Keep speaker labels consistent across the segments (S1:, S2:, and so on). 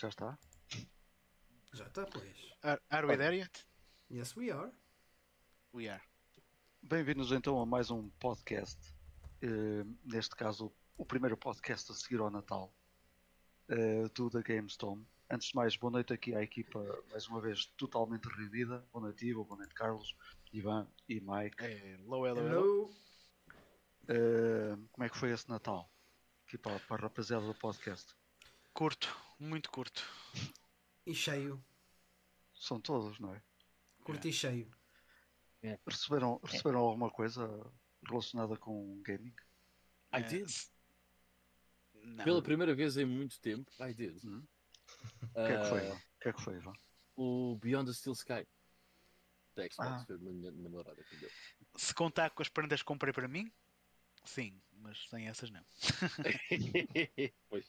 S1: Já está?
S2: Já está, pois.
S3: Are, are we there yet?
S2: Yes, we are.
S3: We are.
S1: Bem-vindos então a mais um podcast. eh, neste caso, o primeiro podcast a seguir ao Natal eh, do da GameStone. Antes de mais, boa noite aqui à equipa, mais uma vez totalmente reunida. Boa noite, Ivo, boa noite, Carlos, Ivan e Mike.
S3: Hello, hello, hello.
S2: Hello.
S1: Eh, como é que foi esse Natal? Aqui para, para a rapaziada do podcast.
S3: Curto, muito curto.
S2: E cheio.
S1: São todos, não é?
S2: Curto e cheio.
S1: Receberam, receberam alguma coisa relacionada com gaming?
S4: I
S3: Eh,
S4: did.
S3: Não.
S4: Pela primeira vez em muito tempo, I did.
S1: Hum? O que é que foi?
S4: Ah,
S1: Ivan? O que é que foi, Ivan?
S4: o Beyond the Steel Sky. Da Xbox,
S1: Ah.
S4: foi a minha namorada que deu.
S3: Se contar com as prendas que comprei para mim, sim, mas sem essas não.
S4: pois.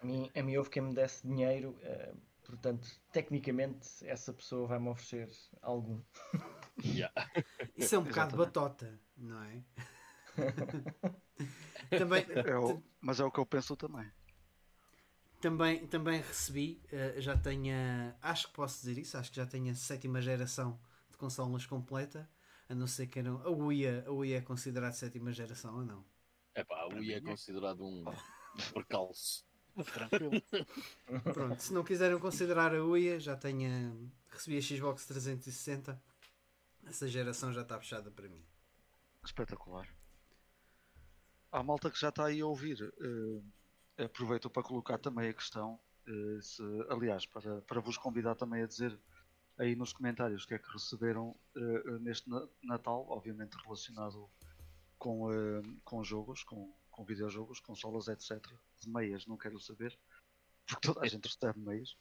S5: A mim, a mim houve quem me desse dinheiro, eh, portanto, tecnicamente, essa pessoa vai-me oferecer algum.
S4: Yeah.
S2: Isso é um bocado batota, não é? também,
S1: É o- mas é o que eu penso também.
S2: também, também recebi, eh, já tenho, a- acho que posso dizer isso, acho que já tenho a sétima geração de consolas completa, a não ser que não. A Uia, a Uia é considerada sétima geração ou não?
S4: Epá, o
S3: Para
S4: Wii é
S3: é.
S4: considerado um percalço.
S3: Tranquilo.
S2: Pronto, se não quiserem considerar a Uia, já tenho. a- Recebi a Xbox 360. Essa geração já está fechada para mim.
S1: Espetacular. Há malta que já está aí a ouvir. eh, aproveito para colocar também a questão. eh, se, aliás, para, para vos convidar também a dizer aí nos comentários o que é que receberam eh, neste na- Natal, obviamente relacionado com, com jogos, com, com videojogos, consolas, etc. De meias, não quero saber, porque toda a gente recebe meias.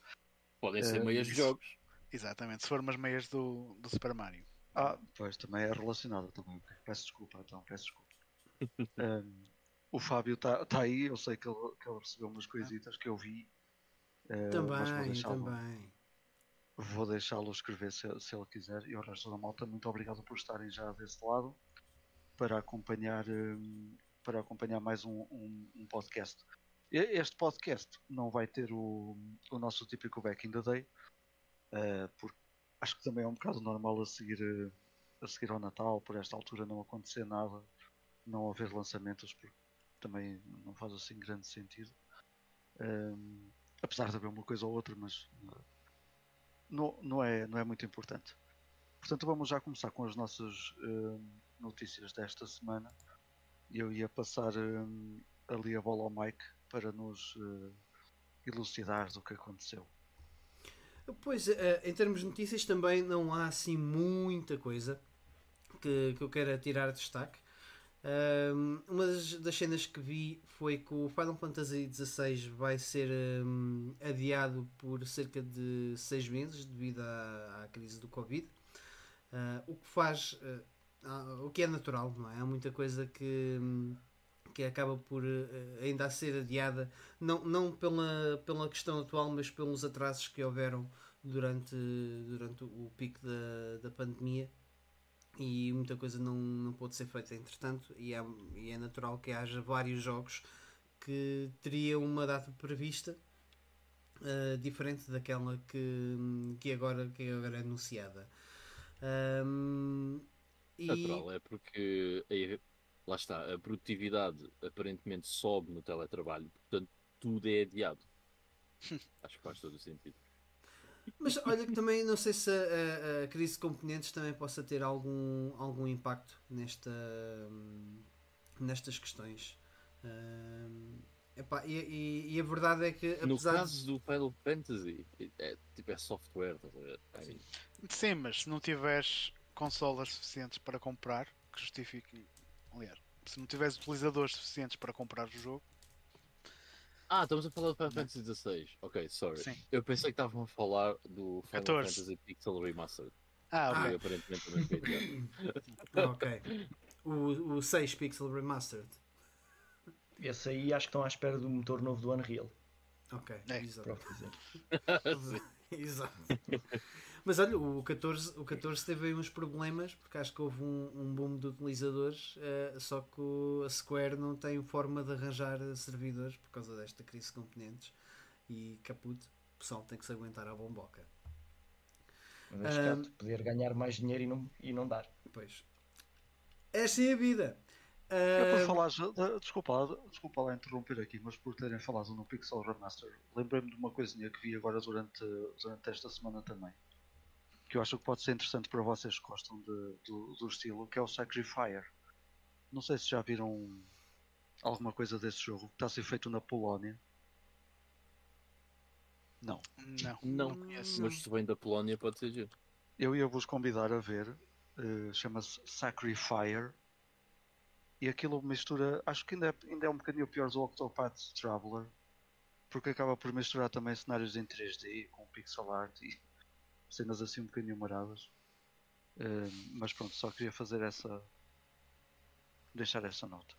S4: Podem ser
S1: Eh,
S4: meias de jogos.
S3: Exatamente, se for umas meias do, do Super Mario.
S1: Ah, pois também é relacionado também. Peço desculpa, então, peço desculpa. Ahm, o Fábio está tá aí, eu sei que ele, que ele recebeu umas coisitas que eu vi. eh, mas vou
S2: também, também.
S1: Vou deixá-lo escrever se, se ele quiser. E ao resto da malta, muito obrigado por estarem já desse lado para acompanhar, hum, para acompanhar mais um, um- um podcast. Este podcast não vai ter o, o nosso típico back in the day, eh, porque acho que também é um bocado normal a seguir, eh, a seguir ao Natal, por esta altura não acontecer nada, não haver lançamentos, porque também não faz assim grande sentido. Hum, apesar de haver uma coisa ou outra, mas eh, não, não, é, não é muito importante. Portanto, vamos já começar com as nossas hum, notícias desta semana. Eu ia passar hum, ali a bola ao Mike para nos eh, elucidar do que aconteceu.
S2: Pois, eh, em termos de notícias também não há assim muita coisa que, que eu queira tirar de destaque. Ahm, uma das, das cenas que vi foi que o Final Fantasy XVI vai ser ahm, adiado por cerca de seis meses devido à, à crise do Covid. Ah, o que faz ah, o que é natural, não é? Há muita coisa que, que acaba por eh, ainda a ser adiada não, não pela, pela questão atual, mas pelos atrasos que houveram durante, durante o pico da, da pandemia e muita coisa não, não pôde ser feita entretanto e, há- e é natural que haja vários jogos que teriam uma data prevista eh, diferente daquela que, que, agora, que agora é anunciada. Ahm, e-
S4: Natural, é porque aí, lá está, a produtividade aparentemente sobe no teletrabalho, portanto tudo é adiado. Acho que faz todo o sentido.
S2: Mas olha que também não sei se a, a- a crise de componentes também possa ter algum, algum impacto nesta, hum, nestas questões. Hum, epá, e, e- e a verdade é que
S4: No
S2: apesar de-
S4: caso do Final Fantasy, é, tipo, é software, mean,
S3: Sim, mas se não tiveres consolas suficientes para comprar, que justifiquem. Aliás, se não tiveres utilizadores suficientes para comprar o jogo,
S4: Ah, estamos a falar do Final Fantasy XVI. Ok, sorry.
S3: sim.
S4: Eu pensei que estavam a falar do Final
S3: 14.
S4: Fantasy Pixel Remastered.
S3: Ah,
S2: Ah.
S3: ok.
S4: Que aparentemente também.
S2: Ah, ok. O, o 6 Pixel Remastered.
S5: Esse aí acho que estão à espera do motor novo do Unreal.
S2: Ok,
S3: É.
S2: exato. Exato. Mas olha, o 14, o 14 teve aí uns problemas porque acho que houve um, um boom de utilizadores, eh, só que a Square não tem forma de arranjar servidores por causa desta crise de componentes. e caput, o pessoal tem que se aguentar à bomboca.
S5: Mas é poder ganhar mais dinheiro e não, e não dar.
S2: Pois. Esta é a vida.
S1: Eu por
S2: Ah,
S1: falar, de- desculpa, lá- desculpa lá interromper aqui, mas por terem falado no Pixel Remaster, lembrei-me de uma coisinha que vi agora durante, durante esta semana também. Que eu acho que pode ser interessante para vocês que gostam de- do, do estilo, que é o Sacrifier. Não sei se já viram alguma coisa desse jogo, que está a ser feito na Polónia. Não.
S3: Não.
S4: Não,
S3: conheço.
S4: mas se vem da Polónia pode ser giro.
S1: Eu ia vos convidar a ver, eh, chama-se Sacrifier. E aquilo mistura, acho que ainda é, ainda é um bocadinho pior do Octopath Traveler, porque acaba por misturar também cenários em 3D com pixel art e cenas assim um bocadinho maradas. Eh, mas pronto, só queria fazer essa. deixar essa nota.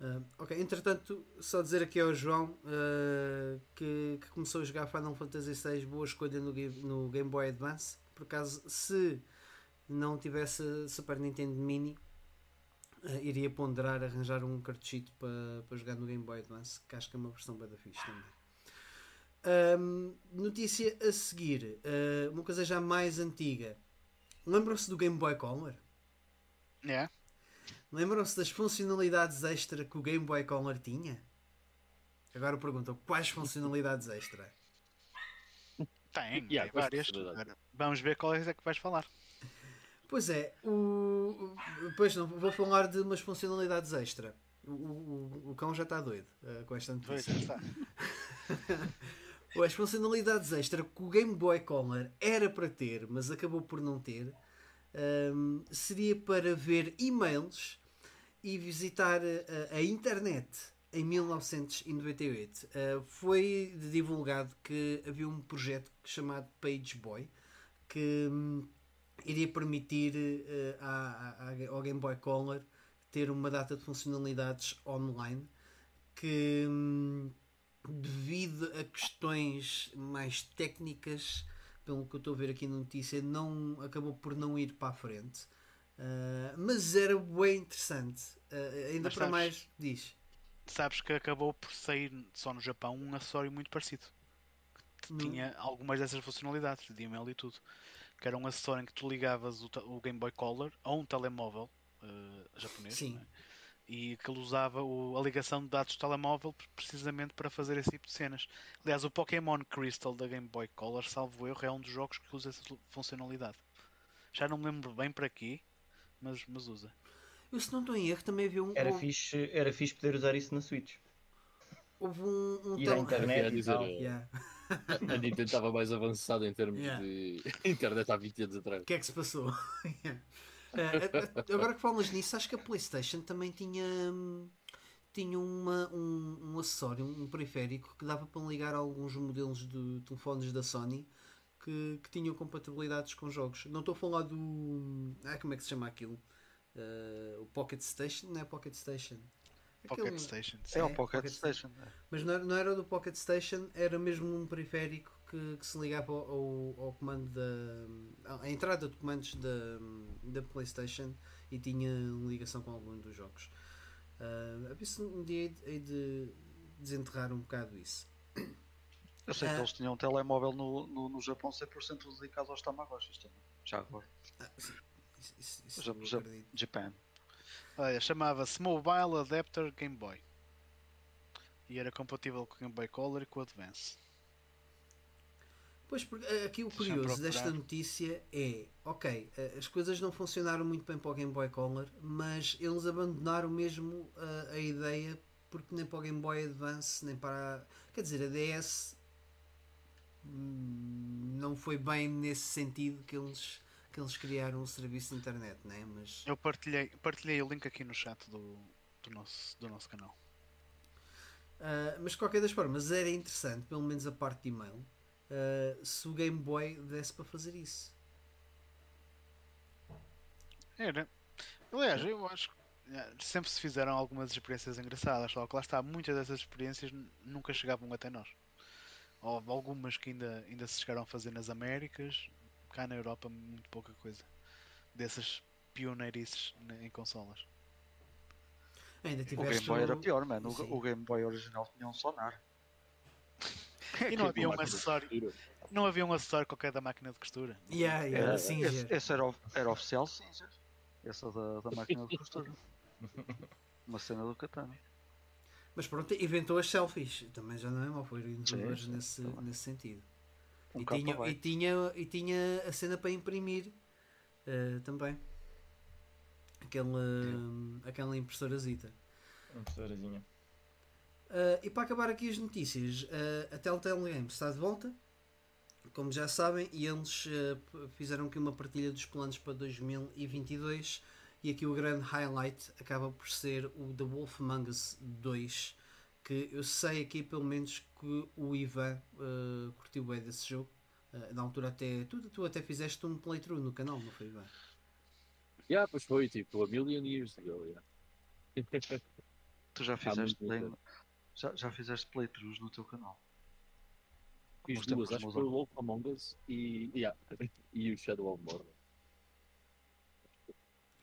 S2: ah, ok, entretanto, só dizer aqui ao João ah, que, que começou a jogar Final Fantasy VI, boa escolha no, no Game Boy Advance. Por acaso, se não tivesse Super Nintendo Mini, ah, iria ponderar arranjar um cartuchito para para jogar no Game Boy Advance, que acho que é uma versão bem da fixe também. Ahm, notícia a seguir, ah, uma coisa já mais antiga. Lembram-se do Game Boy Color?
S3: É?
S2: Lembram-se das funcionalidades extra que o Game Boy Color tinha? Agora perguntam quais funcionalidades extra?
S3: Tem,
S4: Yeah,
S3: tem várias. Vamos ver quais é que vais falar.
S2: Pois é, o... Pois não, vou falar de umas funcionalidades extra. O, o, o cão já está doido eh, com esta
S3: Pois,
S2: notícia. As funcionalidades extra que o Game Boy Color era para ter, mas acabou por não ter, hum, seria para ver e-mails e visitar a, a internet em 1998. Uh, foi divulgado que havia um projeto chamado Page Boy que hum, iria permitir à- ao Game Boy Color ter uma data de funcionalidades online que hum, devido a questões mais técnicas, pelo que eu estou a ver aqui na notícia, não, acabou por não ir para a frente. Uh, mas era bem interessante. Uh, ainda
S3: Mas
S2: para
S3: sabes-
S2: mais, diz.
S3: Sabes que acabou por sair só no Japão um acessório muito parecido. Que
S2: Hum.
S3: tinha algumas dessas funcionalidades de email e tudo. Que era um acessório em que tu ligavas o, o Game Boy Color a um telemóvel eh, japonês.
S2: Sim.
S3: não é? E que ele usava o- a ligação de dados do telemóvel pre- precisamente para fazer esse tipo de cenas. Aliás, o Pokémon Crystal da Game Boy Color, salvo erro, é um dos jogos que usa essa funcionalidade. Já não me lembro bem para quê, mas, mas usa.
S2: Eu, se não estou em erro, também havia um.
S5: Era
S2: houve,
S5: fixe, era fixe poder usar isso na Switch.
S2: houve um. um
S5: Ir à
S2: tele-
S5: internet e
S4: dizer,
S5: tal.
S4: eh,
S2: Yeah.
S4: A Nintendo estava mais avançada em termos
S2: Yeah.
S4: de internet há 20 anos atrás.
S2: O que é que se passou? Yeah. A- a- agora que falas nisso, acho que a PlayStation também tinha, hum, tinha uma, um, um acessório, um periférico que dava para ligar alguns modelos de telefones da Sony que, que tinham compatibilidades com jogos. Não estou a falar do. Ah, como é que se chama aquilo? Eh, o Pocket Station? Não é Pocket Station.
S3: Pocket
S2: Aquele-
S3: Station.
S1: É o
S2: É,
S1: Pocket,
S2: Pocket
S1: Station. é.
S2: Mas não era, não era do Pocket Station, era mesmo um periférico que, que se ligava ao, ao, ao comando da. à entrada de comandos da, da PlayStation e tinha ligação com algum dos jogos. Uh, a ver se um dia hei- de desenterrar um bocado isso.
S1: Eu sei que
S2: Ah.
S1: eles tinham um telemóvel no, no, no Japão 100% dedicado aos Tamagotchis também. Já agora.
S2: Isso, isso, isso
S1: Já-
S2: eu
S1: já-
S2: acredito.
S1: Japan.
S3: Olha, chamava-se Mobile Adapter Game Boy. E era compatível com o Game Boy Color e com o Advance.
S2: Pois, porque eh, aqui o curioso desta notícia é: ok, eh, as coisas não funcionaram muito bem para o Game Boy Color, mas eles abandonaram mesmo eh, a ideia, porque nem para o Game Boy Advance, nem para. a- Quer dizer, a DS hum, não foi bem nesse sentido que eles, que eles criaram o serviço de internet, né? mas
S3: Eu partilhei, partilhei o link aqui no chat do, do, nosso, do nosso canal.
S2: Ah, mas de qualquer das formas era interessante, pelo menos a parte de e-mail, ah, se o Game Boy desse para fazer isso.
S3: Era. Aliás, eu acho que eh, sempre se fizeram algumas experiências engraçadas, só que lá está, muitas dessas experiências nunca chegavam até nós. Houve algumas que ainda, ainda se chegaram a fazer nas Américas, cá na Europa, muito pouca coisa. Dessas pioneirices ne- em consolas.
S2: Ainda
S1: O Game Boy era
S2: o-
S1: pior, mano. O, o Game Boy original tinha um sonar.
S3: E não havia um
S4: de
S3: acessório, não havia um acessório qualquer da máquina de costura.
S2: Yeah, yeah,
S1: Era-
S2: assim,
S1: esse,
S2: já.
S1: esse era, of- era oficial Singer. Essa da, da máquina de costura. Uma cena do Katana.
S2: Mas pronto, inventou as selfies. Também já não é mau, foi inovadores
S1: sim,
S2: nesse,
S1: também.
S2: nesse sentido.
S1: Um
S2: e, tinha, e, tinha, e tinha a cena para imprimir eh, também. Aquela, aquela impressorazita.
S5: Uma tesourazinha.
S2: Uh, e para acabar aqui as notícias, uh, a Telltale Games está de volta, como já sabem, e eles uh, fizeram aqui uma partilha dos planos para 2022. E aqui o grande highlight acaba por ser o The Wolf Among Us 2, que eu sei aqui pelo menos que o Ivan uh, curtiu bem desse jogo. Uh, na altura até tu, tu até fizeste um playthrough no canal, não foi Ivan?
S4: Yeah, pois foi, tipo, a million years ago, yeah.
S1: Tu já fizeste,
S4: tempo.
S1: Já, já fizeste playthroughs no teu canal.
S4: Fiz
S1: Os tempos
S4: duas, acho que foi o Wolf Among Us e, yeah, e o Shadow of Mordor.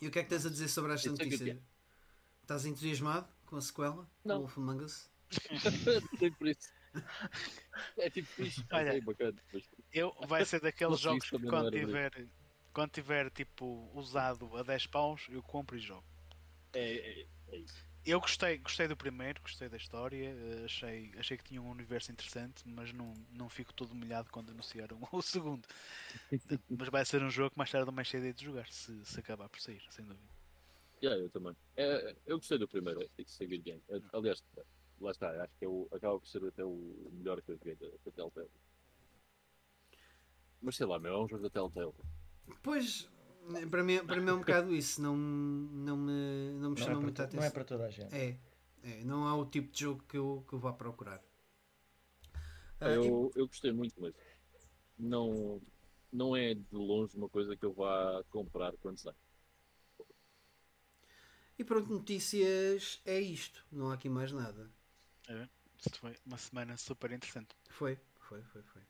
S2: E o que é que tens a dizer sobre esta
S4: good
S2: notícia? Estás entusiasmado com a sequela?
S4: Não.
S2: Wolf Among Us?
S4: Nem por isso. É tipo fixe,
S3: Olha.
S4: é bacana. Mas,
S3: Eu, vai ser daqueles jogos
S4: isso
S3: que quando tiver, quando tiver tipo usado a 10 paus, eu compro e jogo.
S4: é, é, é isso.
S3: Eu gostei, gostei do primeiro, gostei da história, eh, achei, achei que tinha um universo interessante, mas não, não fico todo molhado quando anunciaram o segundo. mas vai ser um jogo que mais tarde ou mais cedo é de jogar, se, se acabar por sair, sem dúvida.
S4: Yeah, eu também. É, eu gostei do primeiro, Good Game. É, Aliás, lá está, acho que é o, acaba por ser até o melhor que eu joguei da, da Telltale. Mas sei lá, meu, é um jogo da Telltale.
S2: Pois, para mim, para mim é um bocado isso, não, não me, não me
S5: Não
S2: chama
S5: é,
S2: muita
S5: to- não é
S2: atenção.
S5: para toda a gente.
S2: É, é, não é o tipo de jogo que eu, que eu vá procurar. Ah, e-
S4: Eu, eu gostei muito, mas não, não é de longe uma coisa que eu vá comprar quando sai.
S2: E pronto, notícias é isto, não há aqui mais nada.
S3: Isto foi uma semana super interessante.
S2: Foi, foi, foi, foi.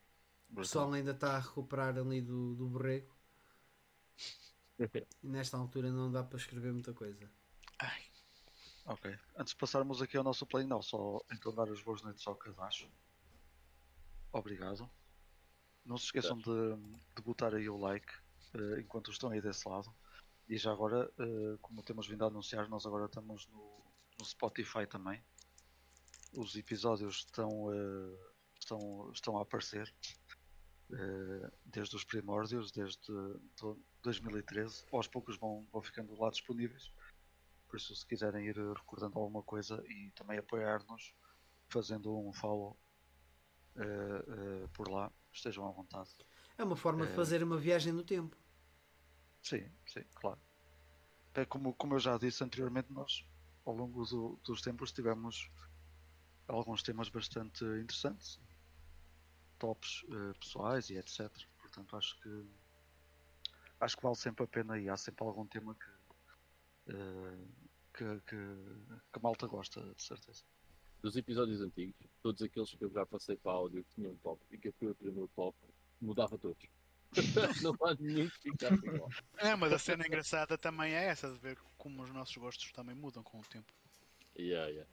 S2: O pessoal ainda está a recuperar ali do, do borrego e nesta altura não dá para escrever muita coisa.
S3: Ai,
S1: Ok. Antes de passarmos aqui ao nosso play, não, só então dar as boas noites ao Cadacho. Obrigado. Não se esqueçam de, de botar aí o like eh, enquanto estão aí desse lado. E já agora, eh, como temos vindo a anunciar, nós agora estamos no, no Spotify também. Os episódios estão, eh, estão, estão a aparecer desde os primórdios, desde 2013. Aos poucos vão, vão ficando lá disponíveis. Por isso, se quiserem ir eh, recordando alguma coisa e também apoiar-nos, fazendo um follow eh, eh, por lá, estejam à vontade.
S2: É uma forma de
S1: É.
S2: fazer uma viagem no tempo.
S1: Sim, sim, claro. É como, como eu já disse anteriormente, nós ao longo do- dos tempos tivemos alguns temas bastante interessantes, tops eh, pessoais e etc. Portanto, acho que acho que vale sempre a pena e há sempre algum tema que, eh, que, que, que a malta gosta, de certeza.
S4: Dos episódios antigos, todos aqueles que eu já passei para áudio que tinham top e que eu fui a primeiro top, mudava todos. não há nenhum que ficasse igual.
S3: É, mas a cena engraçada também é essa, de ver como os nossos gostos também mudam com o tempo.
S4: Yeah, yeah.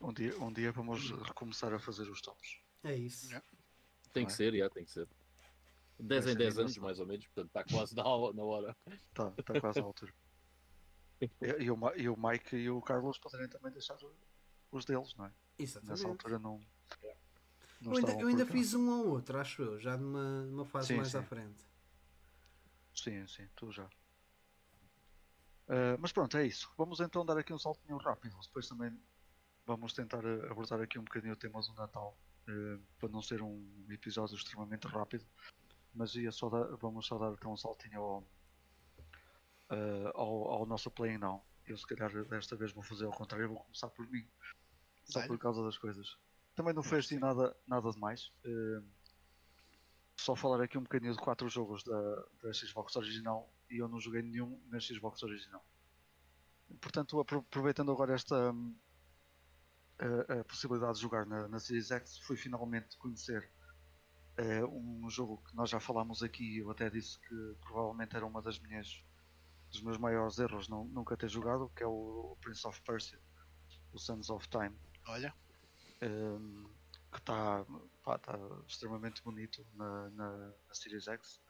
S1: Um dia, um dia vamos recomeçar a fazer os tops.
S2: É isso.
S3: Yeah.
S4: Tem que
S1: é?
S4: ser, yeah, tem que ser. 10
S1: Vai
S4: em
S1: ser
S4: 10 anos, mais ou menos, portanto está quase na, hora- na hora.
S1: Está tá quase à altura. E, e o, e o Mike e o Carlos poderem também deixar os deles, não é? Nessa
S2: Exatamente.
S1: altura não. não
S2: Eu ainda, eu ainda fiz um ou outro, acho eu, já numa, numa fase
S1: Sim,
S2: mais
S1: sim.
S2: à frente.
S1: Sim, sim, tu já. Ah, mas pronto, é isso. Vamos então dar aqui um saltinho rápido. Depois também vamos tentar abordar aqui um bocadinho o tema do Natal. eh, para não ser um episódio extremamente rápido. Mas ia só dar, vamos só dar então um saltinho ao, ah, ao, ao nosso play now. Eu se calhar desta vez vou fazer ao contrário, vou começar por mim. Só por causa das coisas. Também não foi assim nada, nada demais. Eh, só falar aqui um bocadinho de quatro jogos da, da Xbox original e eu não joguei nenhum na Xbox original. Portanto, apro- aproveitando agora esta a, a possibilidade de jogar na, na Series X, fui finalmente conhecer eh, um jogo que nós já falámos aqui. Eu até disse que provavelmente era uma das minhas dos meus maiores erros não, nunca ter jogado, que é o Prince of Persia o Sons of Time,
S3: Olha,
S1: um, que está tá extremamente bonito na, na, na Series X.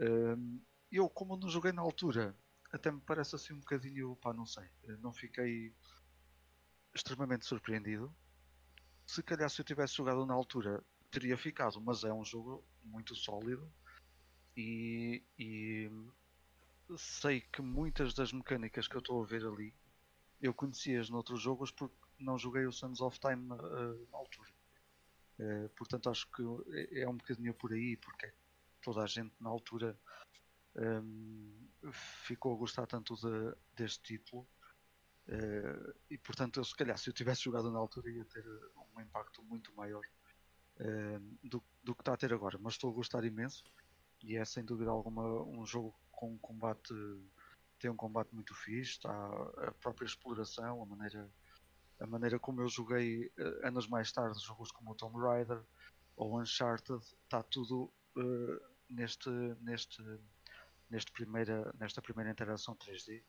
S1: Um, eu, como não joguei na altura, até me parece assim um bocadinho, pá, não sei, não fiquei extremamente surpreendido. Se calhar se eu tivesse jogado na altura teria ficado, mas é um jogo muito sólido e, e sei que muitas das mecânicas que eu estou a ver ali eu conhecia-as noutros jogos porque não joguei o Sons of Time uh, na altura. Uh, portanto, acho que é um bocadinho por aí, porque toda a gente na altura um, ficou a gostar tanto de, deste título. Uh, e portanto, eu, se calhar, se eu tivesse jogado na altura, ia ter um impacto muito maior do, do, que está a ter agora. Mas estou a gostar imenso e é sem dúvida alguma um jogo com um combate tem um combate muito fixe, está a própria exploração, a maneira, a maneira como eu joguei uh, anos mais tarde jogos como o Tomb Raider ou Uncharted, está tudo uh, neste, neste, neste primeira, nesta primeira interação 3D.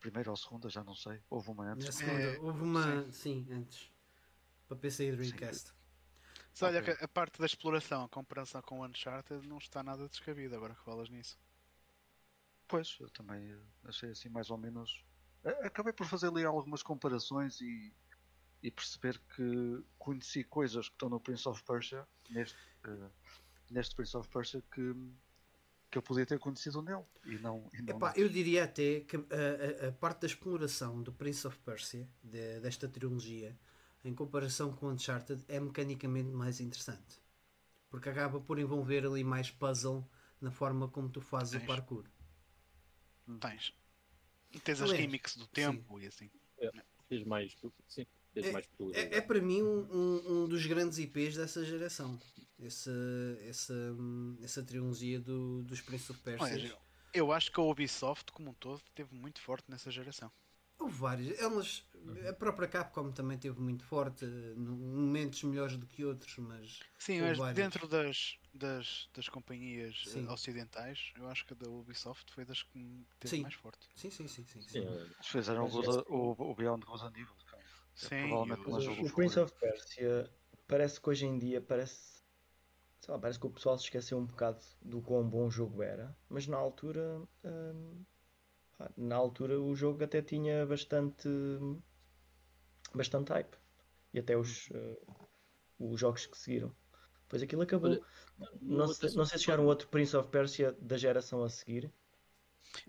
S1: Primeira ou segunda, já não sei. Houve uma antes.
S2: Na segunda,
S3: É,
S2: houve uma,
S3: sim.
S2: sim, antes. Para PC e Dreamcast.
S3: Mas olha
S1: Ok.
S3: que a parte da exploração, a comparação com o Uncharted, não está nada descabida agora que falas nisso.
S1: Pois, eu também achei assim mais ou menos. Acabei por fazer ali algumas comparações e, e perceber que conheci coisas que estão no Prince of Persia, neste, eh, neste Prince of Persia, que, que eu podia ter conhecido nele e não. E não
S2: Epá, eu diria até que a, a- a parte da exploração do Prince of Persia, de- desta trilogia, em comparação com Uncharted, é mecanicamente mais interessante. Porque acaba por envolver ali mais puzzle na forma como tu fazes o
S3: Tens.
S2: parkour.
S3: Tens. E tens as gimmicks do tempo e assim.
S4: Tens mais. Sim, tens
S2: É-
S4: mais
S2: É, é para mim um, um- um dos grandes IPs dessa geração. Essa, essa, essa trilogia do, dos Prince of Persia.
S3: Olha, eu- eu acho que a Ubisoft, como um todo, teve muito forte nessa geração.
S2: Houve várias. Elas, a própria Capcom também teve muito forte, momentos melhores do que outros, mas
S3: Sim, mas
S2: várias.
S3: dentro das, das, das companhias eh,
S2: Sim.
S3: ocidentais, eu acho que a da Ubisoft foi das que teve
S2: Sim.
S3: mais forte.
S2: sim, sim, sim, sim. sim.
S4: Sim, é,
S1: Eles fizeram o,
S5: Mas
S1: Good- o, o Beyond Good and Evil. que é
S3: Sim,
S1: provavelmente o
S3: o-
S5: o, o Prince of Persia parece que hoje em dia parece. Sei lá, parece que o pessoal se esqueceu um bocado do quão bom o jogo era, mas na altura. hum, na altura o jogo até tinha bastante. Bastante hype. E até os, eh, os jogos que seguiram. Depois aquilo acabou.
S4: Olha,
S5: não, sei,
S4: das-
S5: não sei se chegaram outro Prince of Persia da geração a seguir.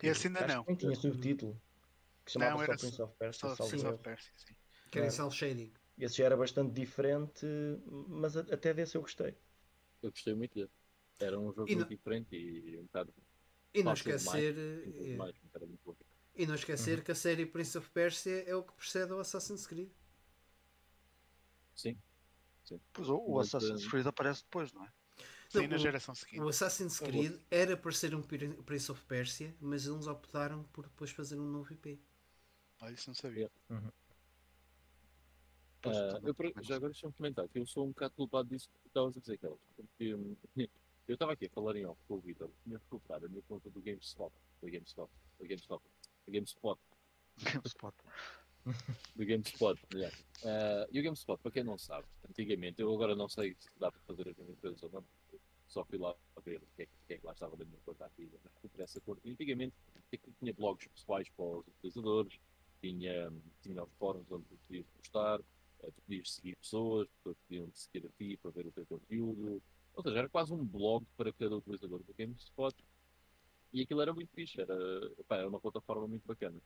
S3: Esse ainda
S5: Acho
S3: não.
S5: que nem tinha subtítulo. Que chamava
S3: Não,
S5: só
S3: era
S5: Prince of Persia.
S3: Só Prince of Persia, sim.
S2: Querem
S5: É.
S2: cel shading.
S5: Esse já era bastante diferente, mas a- até desse eu gostei.
S4: eu gostei muito dele. Era um jogo
S2: E
S4: muito
S2: não-
S4: diferente e um bocado.
S2: E não
S4: demais,
S2: esquecer, eh,
S4: demais, mas era muito bom.
S2: E não esquecer que a série Prince of Persia é o que precede ao Assassin's Creed.
S4: Sim,
S1: Pois o, o Assassin's
S4: eh,
S1: Creed aparece depois, não é?
S3: Sim,
S2: Não,
S3: na
S2: o-
S3: geração seguinte.
S2: O Assassin's Creed era para ser um Prin- Prince of Persia, mas eles optaram por depois fazer um novo IP.
S3: Olha, isso não sabia.
S1: Pois,
S4: Ah,
S1: também-
S4: eu, por-
S1: também
S4: já agora deixa-me comentar que eu sou um bocado culpado disso que estavas a dizer, Carlos. Porque hum, eu estava aqui a falar em off com o Vitor, tinha recuperado a minha conta do GameStop, do GameStop, do GameStop, GameSpot,
S1: GameSpot.
S4: do GameSpot, melhor. Ah, e o GameSpot, para quem não sabe, antigamente, eu agora não sei se dá para fazer as mesmas coisas ou não, só fui lá a ver o que é, que- é que lá estava da minha conta ativa, mas recuperei essa. E Antigamente, aquilo tinha blogs pessoais para os utilizadores, tinha, tinha os fóruns onde tu podias postar, eh, tu podias seguir pessoas, pessoas podiam seguir a ti para ver o teu conteúdo. Ou seja, era quase um blog para cada utilizador do GameSpot. E aquilo era muito fixe, era, pá, era uma plataforma muito bacana.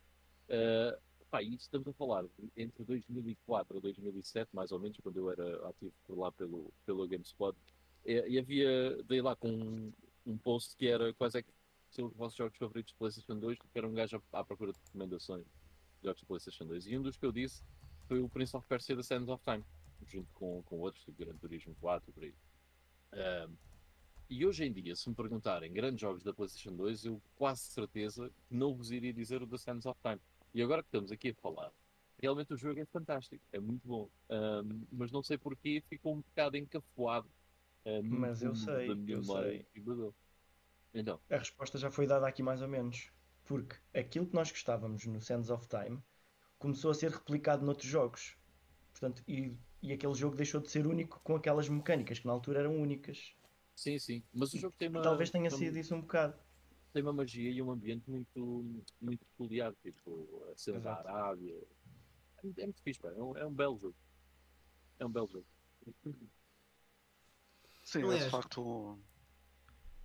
S4: Eh, pá, e estamos a falar entre 2004 a 2007, mais ou menos, quando eu era ativo por lá pelo, pelo GameSpot. E, e havia, dei lá com um, um post que era quais é que são os vossos jogos favoritos de PlayStation 2, porque era um gajo à, à procura de recomendações de jogos de PlayStation 2. E um dos que eu disse foi o Prince of Persia da Sands of Time, junto com, com outros, tipo Gran Turismo 4 por aí. Ahm, e hoje em dia, se me perguntarem grandes jogos da PlayStation 2, eu quase certeza que não vos iria dizer o da Sands of Time. E agora que estamos aqui a falar, realmente o jogo é fantástico, é muito bom. Ahm, mas não sei porquê ficou um bocado encafuado. no
S5: Mas eu sei, eu sei.
S4: Então,
S5: A resposta já foi dada aqui mais ou menos. Porque aquilo que nós gostávamos no Sands of Time, começou a ser replicado noutros jogos. Portanto, e, e aquele jogo deixou de ser único com aquelas mecânicas que na altura eram únicas.
S4: Sim, sim. Mas o jogo tem uma.
S5: Talvez tenha
S4: uma-
S5: sido isso um bocado.
S4: Tem uma magia e um ambiente muito, muito peculiar. Tipo, a cena da. Arábia. É, é muito fixe, pá. É um, é um belo jogo. É um belo jogo.
S1: Sim, é de facto.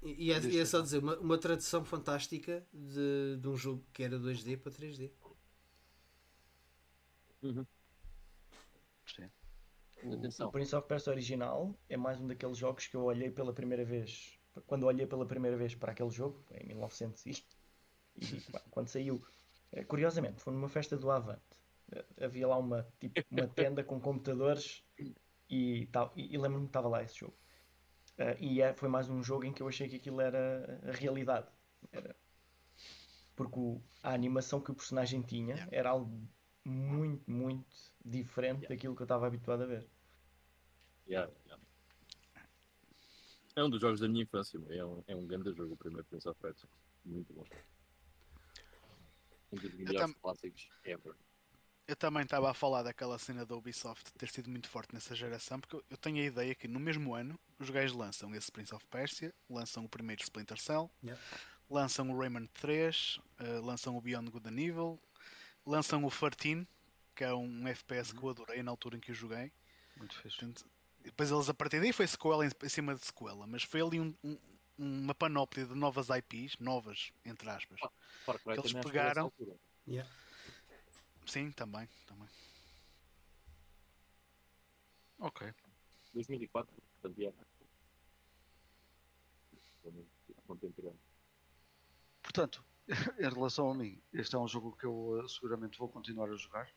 S2: E, e é, e é só dizer, uma, uma tradução fantástica de, de um jogo que era 2D para 3D.
S4: Uhum. Atenção.
S5: o Prince of Persia original é mais um daqueles jogos que eu olhei pela primeira vez. Quando olhei pela primeira vez para aquele jogo, em 1900 e, e quando saiu, eh, curiosamente, foi numa festa do Avante. Eh, Havia lá uma, tipo, uma tenda com computadores e, tal, e, e lembro-me que estava lá esse jogo. Eh, e é- foi mais um jogo em que eu achei que aquilo era a realidade. Era- porque o- a animação que o personagem tinha
S3: Yeah.
S5: era algo muito, muito diferente
S4: Yeah.
S5: daquilo que eu estava habituado a ver.
S4: Yeah, yeah. É um dos jogos da minha infância. É um, é um grande jogo, o primeiro Prince of Persia. Muito bom. Um dos melhores
S3: tam-
S4: clássicos ever.
S3: Eu também estava a falar daquela cena da Ubisoft ter sido muito forte nessa geração, porque eu- eu tenho a ideia que no mesmo ano os gajos lançam esse Prince of Persia, lançam o primeiro Splinter Cell,
S2: Yeah.
S3: lançam o Rayman 3, eh, lançam o Beyond Good and Evil, lançam o 13, que é um FPS que eu adorei na altura em que o joguei.
S1: Muito fixe.
S3: Portanto, depois eles a partir daí foi sequela em, cima de sequela, mas foi ali um- um- uma panóplia de novas IPs, novas, entre aspas.
S4: Far Cry
S3: Eles
S4: que
S3: pegaram-.
S2: Yeah.
S3: Sim, também, também.
S1: Ok.
S4: 2004, portanto, é.
S1: Portanto, em relação a mim, este é um jogo que eu eh, seguramente vou continuar a jogar.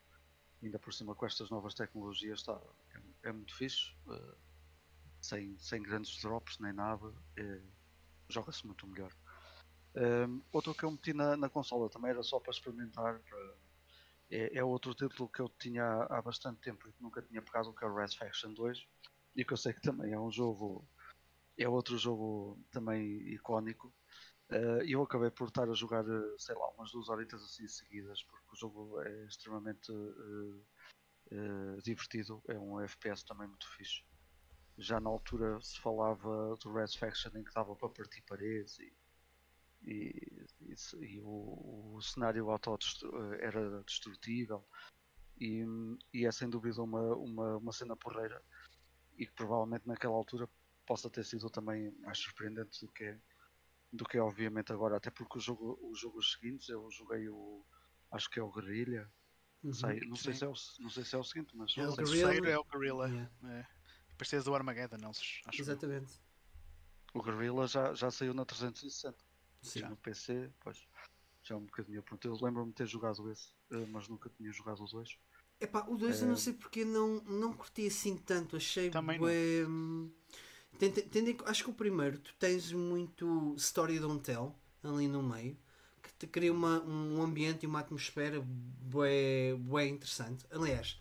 S1: Ainda por cima com estas novas tecnologias está, é, é muito fixe. eh, sem, sem grandes drops nem nada. eh, Joga-se muito melhor. Um, outro que eu meti na, na consola também era só para experimentar. para- é, é outro título que eu tinha há, bastante tempo e que nunca tinha pegado, que é o Red Faction 2. E que eu sei que também é um jogo. É outro jogo também icónico. Eh, E eu acabei por estar a jogar, eh, sei lá, umas duas horitas assim seguidas, porque o jogo é extremamente eh, eh, divertido. É um FPS também muito fixe. Já na altura se falava do Red Faction em que dava para partir paredes e, e, e e o, o cenário auto era destrutível. E, e é sem dúvida uma, uma, uma cena porreira e que provavelmente naquela altura possa ter sido também mais surpreendente do que é do que é obviamente agora, até porque o jogo, os jogos seguintes eu joguei o acho que é o Guerrilla,
S2: Uhum.
S1: sei, não, sei
S3: Sim.
S1: se é o, não sei se é o seguinte, mas
S2: É o
S3: O terceiro é o Guerrilla.
S2: Yeah.
S3: É. Depois do Armageddon, não acho. eu.
S2: Exatamente.
S1: o Guerrilla já, já saiu na 360
S2: Sim.
S1: no PC, pois já um bocadinho pronto. Eu lembro-me de ter jogado esse, eh, mas nunca tinha jogado o 2.
S2: Epá, o 2 eu não
S1: É.
S2: sei porque não, não curti assim tanto. Achei
S3: Também
S2: bué, hum, tendo- acho que o primeiro tu tens muito story don't tell ali no meio que te cria uma, um ambiente e uma atmosfera bué, bué interessante. Aliás,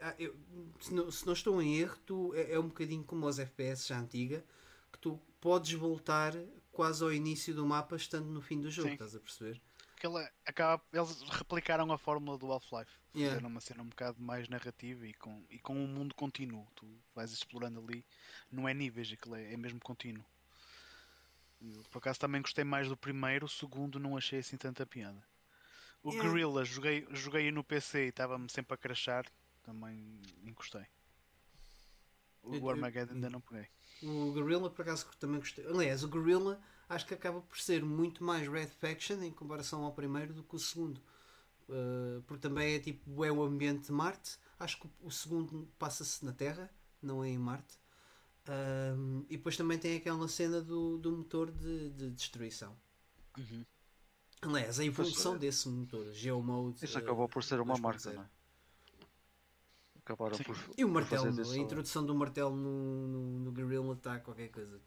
S2: ah, eu- se, não, se não estou em erro, tu, é, é um bocadinho como os FPS já antiga que tu podes voltar quase ao início do mapa estando no fim do jogo,
S3: Sim.
S2: estás a perceber?
S3: Porque ele acaba, eles replicaram a fórmula do Half-Life.
S2: Yeah.
S3: Fizeram uma cena um bocado mais narrativa e com, e com um mundo contínuo. Tu vais explorando ali, não é níveis, aquilo é, é mesmo contínuo. Eu, por acaso também gostei mais do primeiro, o segundo não achei assim tanta piada. O
S2: Yeah.
S3: Guerrilla joguei, joguei no PC e estava-me sempre a crashar, também encostei. O
S2: Eu- eu-
S3: Armageddon ainda não peguei.
S2: O Guerrilla, por acaso, também gostei. Aliás, o Guerrilla acho que acaba por ser muito mais Red Faction em comparação ao primeiro do que o segundo. Uh, porque também é tipo, é o ambiente de Marte. Acho que o segundo passa-se na Terra, não é em Marte. Um, e depois também tem aquela cena do, do motor de, de destruição. Aliás, a evolução
S1: é.
S2: desse motor, Geomode.
S1: Isso
S2: uh,
S1: acabou por ser uma
S2: 2.0.
S1: marca, não é? Acabaram
S3: Sim.
S1: por.
S2: E o martelo, a introdução do martelo no, no, no Guerrilla está qualquer coisa.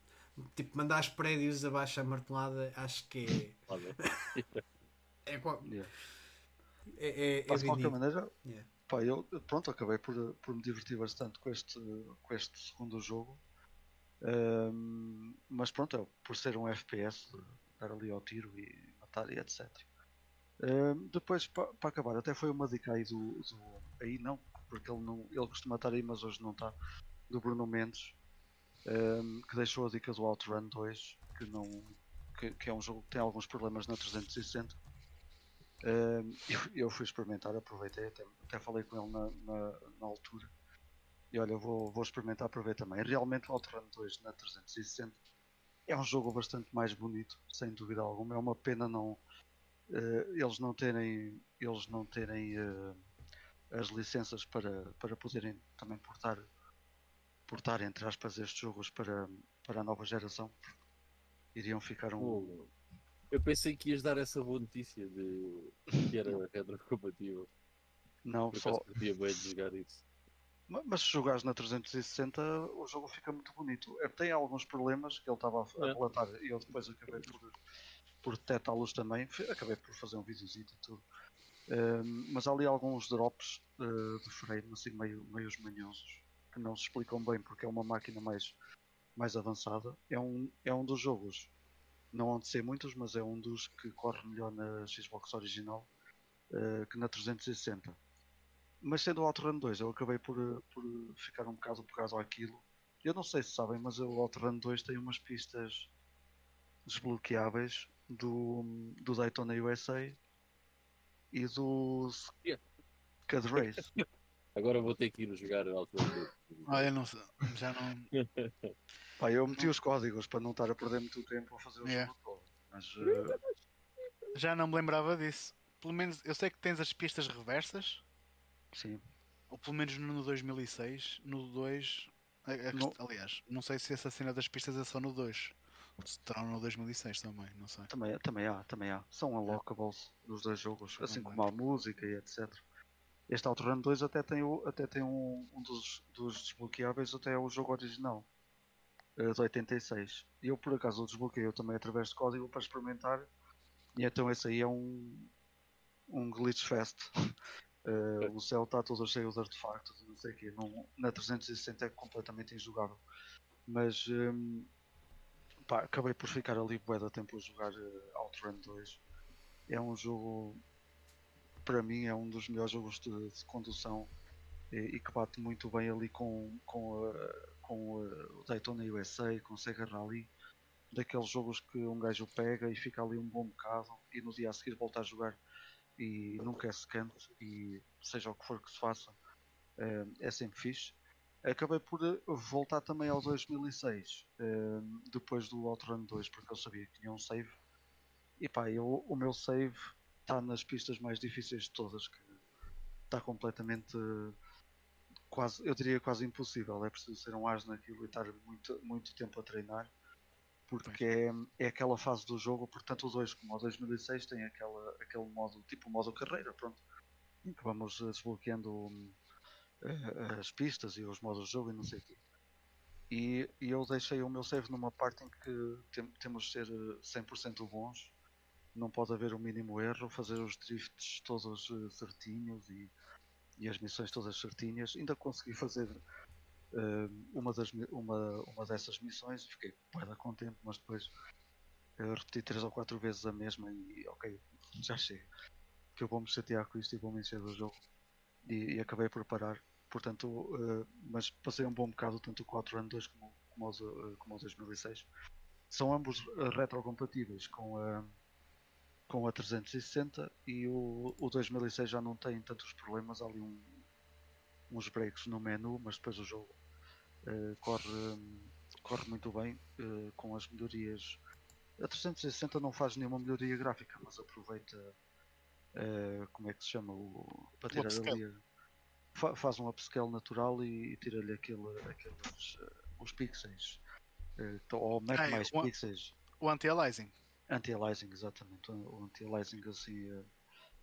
S2: Tipo, mandar os prédios abaixo à martelada, acho que
S4: Olha,
S2: é. É, qual-
S1: Yeah.
S2: é, é, é
S1: de qualquer maneira,
S2: Yeah.
S1: pá, eu pronto, acabei por, por me divertir bastante com este, com este segundo jogo. Ahm, mas pronto, é, por ser um FPS, dar ali ao tiro e matar e etc. Um, depois, para acabar, até foi uma dica aí do, do- Aí não, porque ele, não, ele costuma estar aí, mas hoje não está. Do Bruno Mendes, um, que deixou a dica do Outrun 2, que, não, que, que é um jogo que tem alguns problemas na 360. Um, eu, eu fui experimentar, aproveitei, até, até falei com ele na, na, na altura. E olha, vou, vou experimentar para ver também. Realmente o Outrun 2 na 360 é um jogo bastante mais bonito, sem dúvida alguma. É uma pena não eh, eles não terem eles não terem eh, as licenças para, para poderem também portar portar entre aspas estes jogos para, para a nova geração. Iriam ficar um.
S4: Pô, Eu pensei que ias dar essa boa notícia de que era retrocompatível.
S1: Não,
S4: Por
S1: só,
S4: curtia bem de jogar isso.
S1: Ma- Mas se jogares na 360, o jogo fica muito bonito. É, Tem alguns problemas que ele estava a,
S4: É.
S1: relatar e eu depois acabei por, por detectá-los também. Acabei por fazer um videozinho e tudo. Ehm, mas há ali alguns drops eh, de frame, assim meio, meio manhosos, que não se explicam bem porque é uma máquina mais, mais avançada. É um, é um dos jogos, não hão de ser muitos, mas é um dos que corre melhor na Xbox original eh, que na 360. Mas sendo o Outrun 2, eu acabei por, eh, por ficar um bocado pegado àquilo. Eu não sei se sabem, mas o Outrun 2 tem umas pistas desbloqueáveis do, do Daytona USA e do
S4: Yeah.
S1: Scud Race.
S4: Agora vou ter que ir jogar Outrun 2.
S3: Ah, eu não sei. Já não.
S1: Pá, eu meti os códigos para não estar a perder muito tempo a fazer o
S3: Yeah.
S1: jogo. Mas eh,
S3: Já não me lembrava disso. Pelo menos eu sei que tens as pistas reversas.
S1: Sim,
S3: Ou pelo menos no 2006. No 2. a- a
S1: No-
S3: Aliás, não sei se essa cena das pistas é só no 2. Se terá no 2006 também, não sei.
S1: também, também há, também há. São unlockables dos dois jogos,
S3: Não
S1: assim como a música e etc. Este Outrun 2 até tem, o, até tem um, um dos, dos desbloqueáveis, até é o jogo original, eh, de 86. E eu por acaso o desbloqueei também através de código para experimentar. E então esse aí é um, um glitch fest. Eh, o céu está todo cheio de artefactos não sei o quê. Não, na 360 é completamente injogável. Mas hum, pá, acabei por ficar ali bué da tempo a jogar eh, Outrun 2. É um jogo, para mim, é um dos melhores jogos de, de condução e, e que bate muito bem ali com, com, a- com o Daytona USA, com o Sega Rally. Daqueles jogos que um gajo pega e fica ali um bom bocado e no dia a seguir volta a jogar e nunca é secante e seja o que for que se faça, eh, é sempre fixe. Acabei por eh, voltar também ao 2006, eh, depois do Outrun 2, porque eu sabia que tinha um save. E pá, eu, o meu save está nas pistas mais difíceis de todas, que está completamente, quase, eu diria quase impossível. É preciso ser um as naquilo e estar muito, muito tempo a treinar, porque é, é aquela fase do jogo, portanto o 2 como o 2006 tem aquela, aquele modo, tipo modo carreira, pronto, em que vamos eh, desbloqueando hum, eh, as pistas e os modos de jogo e não sei o quê. E, e eu deixei o meu save numa parte em que tem- temos de ser eh, 100% bons, não pode haver o mínimo erro, fazer os drifts todos eh, certinhos e, e as missões todas certinhas. Ainda consegui fazer eh, uma, das, uma, uma dessas missões, fiquei bué contente, mas depois eu repeti três ou quatro vezes a mesma e ok, já chega. Que eu vou me chatear com isto e vou me encher do jogo. E, e acabei por parar. Portanto, eh, mas passei um bom bocado tanto o 4 ano 2 como, como, o, do- eh, como o 2006. São ambos eh, retrocompatíveis com a, com a 360 e o, o 2006 já não tem tantos problemas. Há ali um, uns breaks no menu, mas depois o jogo eh, corre, hum, corre muito bem eh, com as melhorias. A 360 não faz nenhuma melhoria gráfica, mas aproveita eh, como é que se chama o, para tirar
S3: upscale.
S1: ali fa- faz um upscale natural e, e tira-lhe aquele, aqueles eh, os pixels eh, ou mete
S3: Ah, é,
S1: mais
S3: o-
S1: pixels
S3: O anti-aliasing.
S1: anti-aliasing exatamente o anti-aliasing assim eh,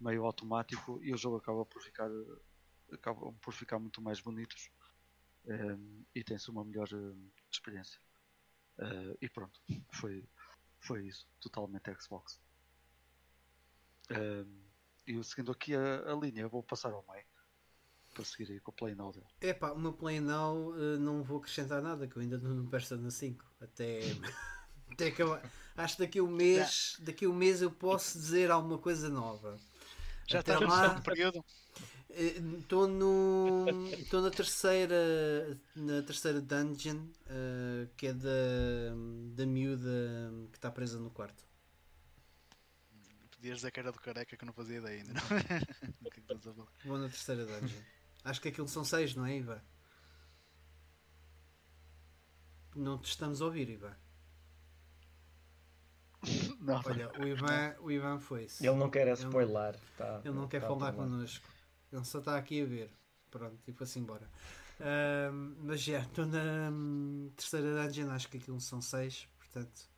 S1: meio automático e o jogo acaba por ficar eh, acabam por ficar muito mais bonitos eh, e tem-se uma melhor experiência Eh, e pronto foi foi isso totalmente Xbox Eh, e seguindo aqui a, a linha vou passar ao Mike para seguir aí com o Play Now dele
S2: Epá, o meu Play Now eh, não vou acrescentar nada, que eu ainda não no Persona 5. Até Até que eu- acho que daqui a um mês, daqui a um mês eu posso dizer alguma coisa nova.
S3: Já
S2: Até
S3: está
S2: lá-
S3: período.
S2: Estou no. Estou na terceira. Na terceira dungeon, eh, que é da, da miúda que está presa no quarto.
S3: Podias dizer que era do careca que eu não fazia ideia ainda. Não? Que é falar?
S2: Vou na terceira dungeon. Acho que aquilo são seis, não é, Ivan? Não te estamos a ouvir, Ivan.
S1: Não,
S2: Olha, o Ivan, o Ivan foi-se.
S5: Ele não quer é
S2: Ele não-
S5: spoiler. Tá,
S2: Ele não quer
S5: tá
S2: falar
S5: tudo bem.
S2: connosco. Ele só está aqui a ver. Pronto, e foi-se embora. Ahm, mas já, estou na hum, terceira dungeon, acho que aquilo são seis, portanto.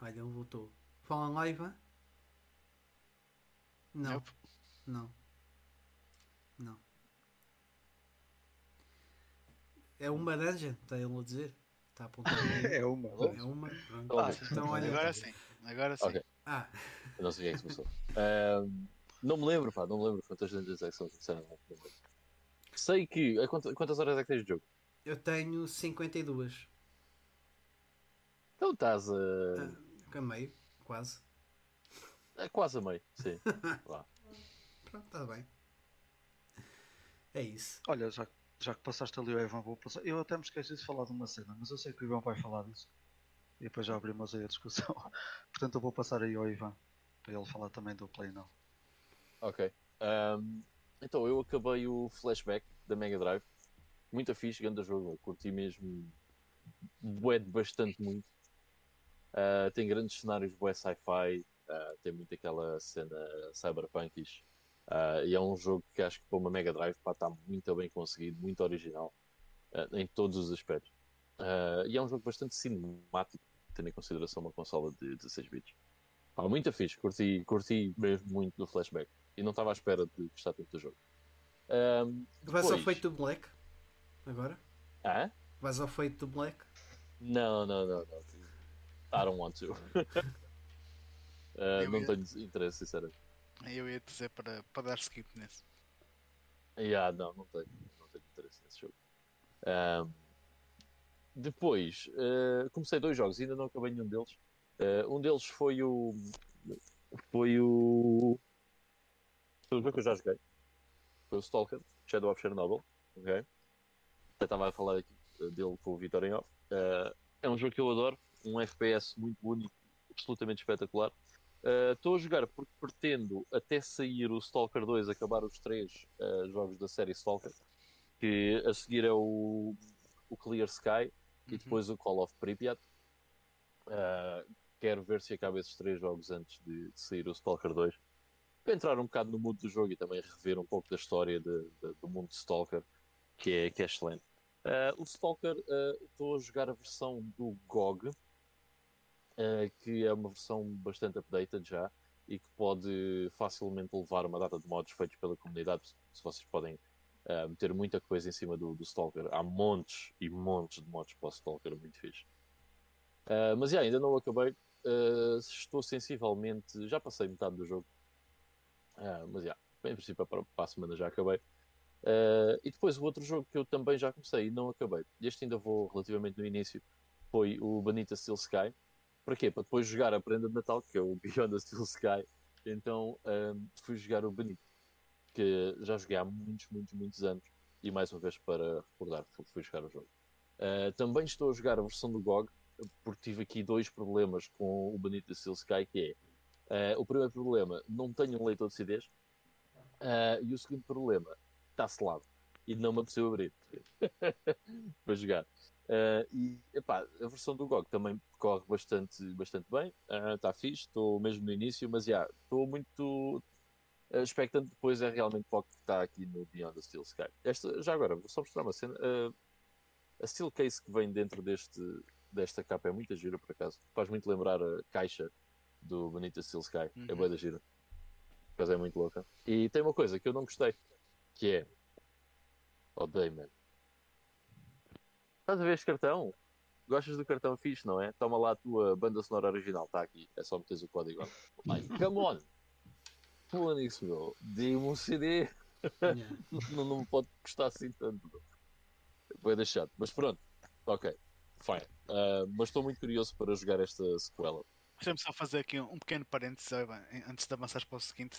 S2: Olha, ele voltou. Fala lá, Ivan? Não,
S3: Nope.
S2: não. Não. É uma dungeon, está ele a dizer. Está a apontar.
S1: é uma.
S2: É uma. Pronto.
S4: Ah,
S2: então, olha.
S3: Agora sim. Agora sim.
S4: Ok.
S2: Ah,
S4: Eu não sei o que é que se passou. Ahm, não me lembro, pá, não me lembro quantas dungeons é que são, sinceramente. Sei que. Quantas horas é que tens de jogo?
S2: eu tenho 52.
S4: Então estás a.
S2: Tá, a meio, quase.
S4: a quase a meio, sim. Vá.
S2: Pronto, está bem. É isso.
S1: Olha, já, já que passaste ali o Ivan, vou passar. Eu até me esqueci de falar de uma cena, mas eu sei que o Ivan vai falar disso. E depois já abrimos aí a discussão. Portanto, eu vou passar aí ao Ivan para ele falar também do Play Now.
S4: Ok. Ahm, então, eu acabei o flashback da Mega Drive. Muito fixe, grande jogo. Curti mesmo. De bastante muito. Ah, tem grandes cenários, bué sci-fi. ah, tem muito aquela cena cyberpunkish. Ah, e é um jogo que acho que para uma Mega Drive está muito bem conseguido, muito original. em todos os aspectos. E é um jogo bastante cinemático, tendo em consideração uma consola de 16 bits. Muito fixe, curti, curti mesmo muito do flashback e não estava à espera de gostar tanto do jogo. Ahm,
S2: Vais ao
S4: depois-
S2: feito do Black? Agora?
S4: Hã?
S2: Vais ao feito do Black?
S4: Não, não, não, não. I don't want to.
S3: Eu
S4: não
S3: ia-
S4: tenho interesse, sinceramente.
S3: Eu ia dizer para, para dar skip nesse.
S4: Yeah, não, não tenho, não tenho interesse nesse jogo. Ahm, depois, ah, comecei dois jogos, ainda não acabei nenhum deles. Ah, um deles foi o. Foi o. Foi o jogo que eu já joguei. Foi o Stalker, Shadow of Chernobyl. ok? Já estava a falar aqui ah, dele com o Vitor em off. Ah, é um jogo que eu adoro, um FPS muito bonito, absolutamente espetacular. Uh, Estou a jogar porque pretendo, até sair o Stalker 2, acabar os três uh, jogos da série Stalker, que a seguir é o, o Clear Sky e
S3: Uhum.
S4: depois o Call of Pripyat. Uh, quero ver se acaba esses três jogos antes de, de sair o Stalker 2. Para entrar um bocado no mundo do jogo e também rever um pouco da história de- de- do mundo de Stalker, que é, que é excelente. Uh, o Stalker, uh, estou a jogar a versão do GOG, eh, que é uma versão bastante updated já e que pode facilmente levar uma data de mods feitos pela comunidade. Se vocês podem eh, meter muita coisa em cima do, do Stalker, há montes e montes de mods para o Stalker, muito fixe. Eh, mas já, ainda não acabei. Eh, estou sensivelmente. Já passei metade do jogo, Eh, mas já, em princípio, para, a semana já acabei. Eh, e depois o outro jogo que eu também já comecei e não acabei, este ainda vou relativamente no início, foi o Bonita Steel Sky. Para quê? Para depois jogar a prenda de Natal, que é o Beyond the Steel Sky. Então ahm, fui jogar o Benito, que já joguei há muitos, muitos, muitos anos. E mais uma vez para recordar, fui- jogar o jogo. Ah, também estou a jogar a versão do GOG, porque tive aqui dois problemas com o the Steel Sky, que é ah, o primeiro problema, não tenho um leitor de CDs. ah, e o segundo problema, está selado. E não me apeteceu abrir para jogar. Uh, e epá, a versão do GOG também corre bastante, bastante bem, está fixe, estou mesmo no início, mas já estou muito uh, expectante depois é realmente o que está aqui no Beyond the Steel Sky. Esta, já agora, vou só mostrar uma cena. uh, a steel case que vem dentro deste, desta capa é muito gira por acaso. Faz muito lembrar a caixa do Bonita Steel Sky. É
S3: Uhum.
S4: boa da gira. Acaso é muito louca. E tem uma coisa que eu não gostei, que é. Odeio, man. Estás a ver este cartão? Gostas do cartão fixe, não é? Toma lá a tua banda sonora original, está aqui. É só meteres o código. Ai, come on! Fónix, meu. Dê-me um CD.
S2: Yeah.
S4: não, não me pode custar assim tanto. Vai deixar. Mas pronto. Ok. fine. Uh, mas estou muito curioso para jogar esta sequela.
S3: Deixa-me só fazer aqui um, pequeno parênteses antes de avançar para o seguinte.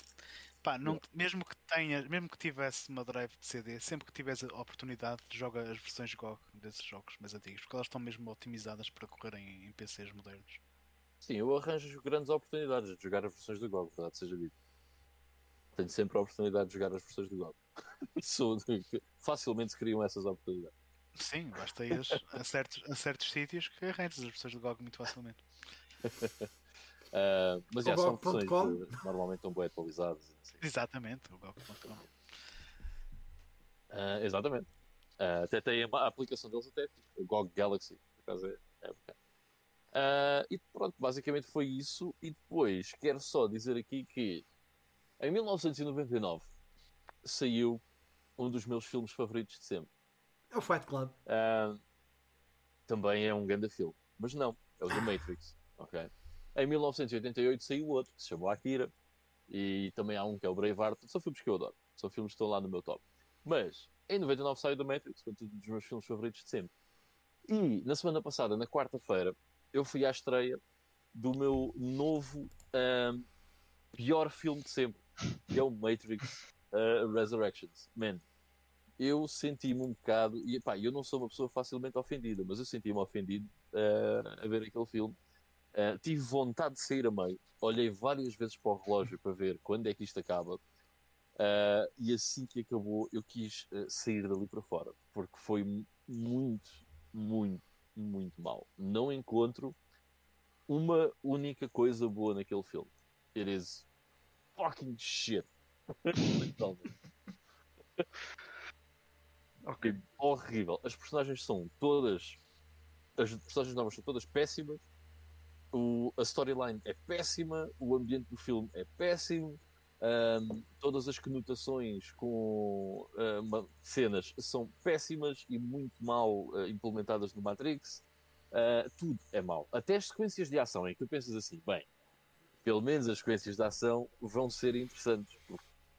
S3: Pá, não, mesmo que tenhas, mesmo que tivesse uma drive de CD, sempre que tiveres a oportunidade, joga as versões GOG desses jogos mais antigos, porque elas estão mesmo otimizadas para correrem em PCs modernos.
S4: Sim, eu arranjo grandes oportunidades de jogar as versões do GOG, verdade seja dito. Tenho sempre a oportunidade de jogar as versões do GOG. Facilmente se criam essas oportunidades.
S3: Sim, basta ir a certos, a certos sítios que arranjas as versões do GOG muito facilmente.
S4: Uh, mas já são
S2: GOG.com?
S4: que normalmente estão bem atualizadas.
S3: Exatamente, o GOG.com.
S4: Ah, exatamente. Ah, até tem a, a aplicação deles até o GOG Galaxy. Por acaso é, é bacana. Ah, e pronto, basicamente foi isso. E depois quero só dizer aqui que em 1999 saiu um dos meus filmes favoritos de sempre.
S2: É o Fight Club.
S4: Ah, também é um grande filme, mas não, é o The Matrix. Ok? Em 1988 saiu outro que se chamou Akira e também há um que é o Braveheart. São filmes que eu adoro, são filmes que estão lá no meu top. Mas em 99 saiu The Matrix, um dos meus filmes favoritos de sempre. E na semana passada, na quarta-feira, eu fui à estreia do meu novo ahm, pior filme de sempre, que é o Matrix ah, Resurrections. Man, eu senti-me um bocado, e pá, eu não sou uma pessoa facilmente ofendida, mas eu senti-me ofendido ah, a ver aquele filme. Ah, tive vontade de sair a meio, olhei várias vezes para o relógio para ver quando é que isto acaba. Ah, e assim que acabou, eu quis ah, sair dali para fora, porque foi mu- muito, muito, muito mal. Não encontro uma única coisa boa naquele filme. It is fucking shit.
S1: Ok.
S4: Horrível. As personagens são todas. As personagens novas são todas péssimas. O, a storyline é péssima. O ambiente do filme é péssimo. ahm, todas as conotações com ah, cenas são péssimas e muito mal ah, implementadas no Matrix. Ah, tudo é mau. Até as sequências de ação em que tu pensas assim, bem, pelo menos as sequências de ação vão ser interessantes.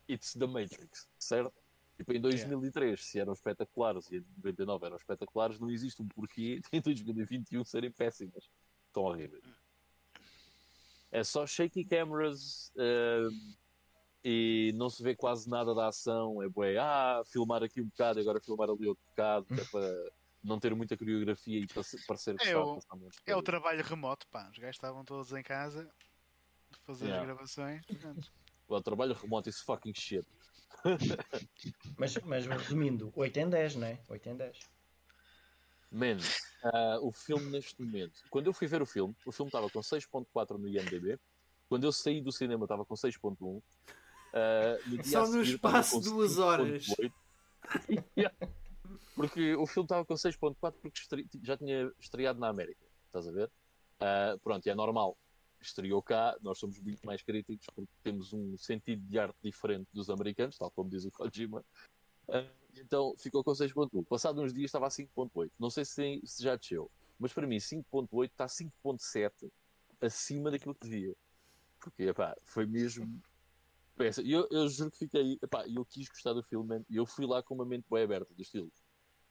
S4: It's the Matrix, certo? Tipo, em 2003, se eram espetaculares e em 99 eram espetaculares, não existe um porquê em 2021 serem péssimas. Estão horríveis. É só shaky cameras ehm, e não se vê quase nada da ação. É bué, ah, filmar aqui um bocado, agora filmar ali outro bocado, que é para não ter muita coreografia e parecer que
S3: É o- É o trabalho remoto, pá. Os gajos estavam todos em casa a fazer
S4: Yeah.
S3: as gravações. portanto,
S4: O trabalho remoto, isso fucking shit.
S5: Mas, mas resumindo, 8 em 10, não é? 8 em 10.
S4: Man, ah, o filme neste momento. Quando eu fui ver o filme, o filme estava com 6.4 no IMDB. Quando eu saí do cinema estava com 6.1. Ah, no
S2: Só no
S4: seguir
S2: espaço de duas horas.
S4: 5.8. Yeah. Porque o filme estava com 6.4 porque já tinha estreado na América. Estás a ver? Ah, pronto, e é normal. Estreou cá, nós somos muito mais críticos porque temos um sentido de arte diferente dos americanos, tal como diz o Kojima. Ah, então ficou com 6.1. Passado uns dias estava a 5.8. Não sei se, se já desceu, mas para mim 5.8 está 5.7 acima daquilo que devia. Porque epá, foi mesmo. E Eu, eu juro que fiquei. Epá, eu quis gostar do filme e eu fui lá com uma mente bem aberta do estilo.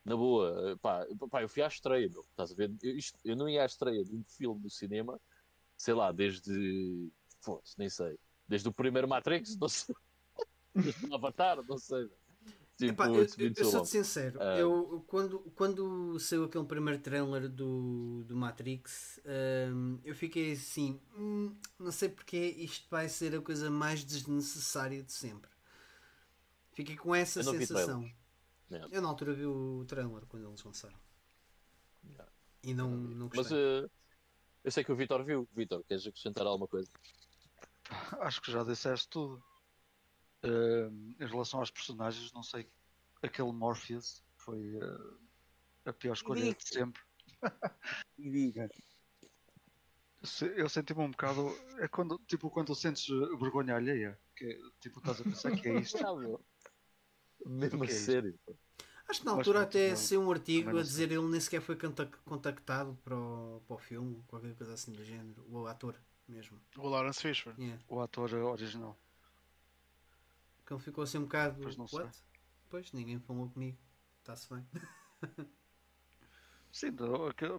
S4: Na boa, epá, eu fui à estreia, meu. Estás a ver? Eu, isto- eu não ia à estreia de um filme no cinema, sei lá, desde. Foda-se, nem sei. Desde o primeiro Matrix, não sei. Desde o Avatar, não sei. Tipo,
S2: Epá, eu, eu, eu sou-te sincero,
S4: Ah.
S2: eu, quando, quando saiu aquele primeiro trailer do, do Matrix, hum, eu fiquei assim, "Hum, não sei porque isto vai ser a coisa mais desnecessária de sempre. Fiquei com essa
S4: Eu não vi
S2: sensação.
S4: Yeah.
S2: Eu na altura vi o trailer quando eles lançaram.
S4: Yeah.
S2: E não, não
S4: Mas
S2: gostei.
S4: eh, eu sei que o Vitor viu. Vitor, queres acrescentar alguma coisa?
S1: Acho que já disseste tudo. Em relação aos personagens, não sei. Aquele Morpheus foi ah, a pior escolha de sempre. Se- Eu senti-me um bocado. É quando, tipo, quando sentes eh, vergonha alheia. Que, tipo, estás a pensar que é isto.
S4: Mesmo a
S1: é
S4: sério.
S2: Acho que na altura até
S1: não-
S2: saiu um artigo a dizer ele nem sequer foi contac- contactado para o, para o filme, qualquer coisa assim do género. O ator mesmo.
S3: o Lawrence Fishburne.
S2: Yeah.
S1: O ator original.
S2: Que ele ficou assim um bocado.
S1: Pois não sei.
S2: What? Pois, ninguém falou comigo. Está-se bem.
S1: Sim,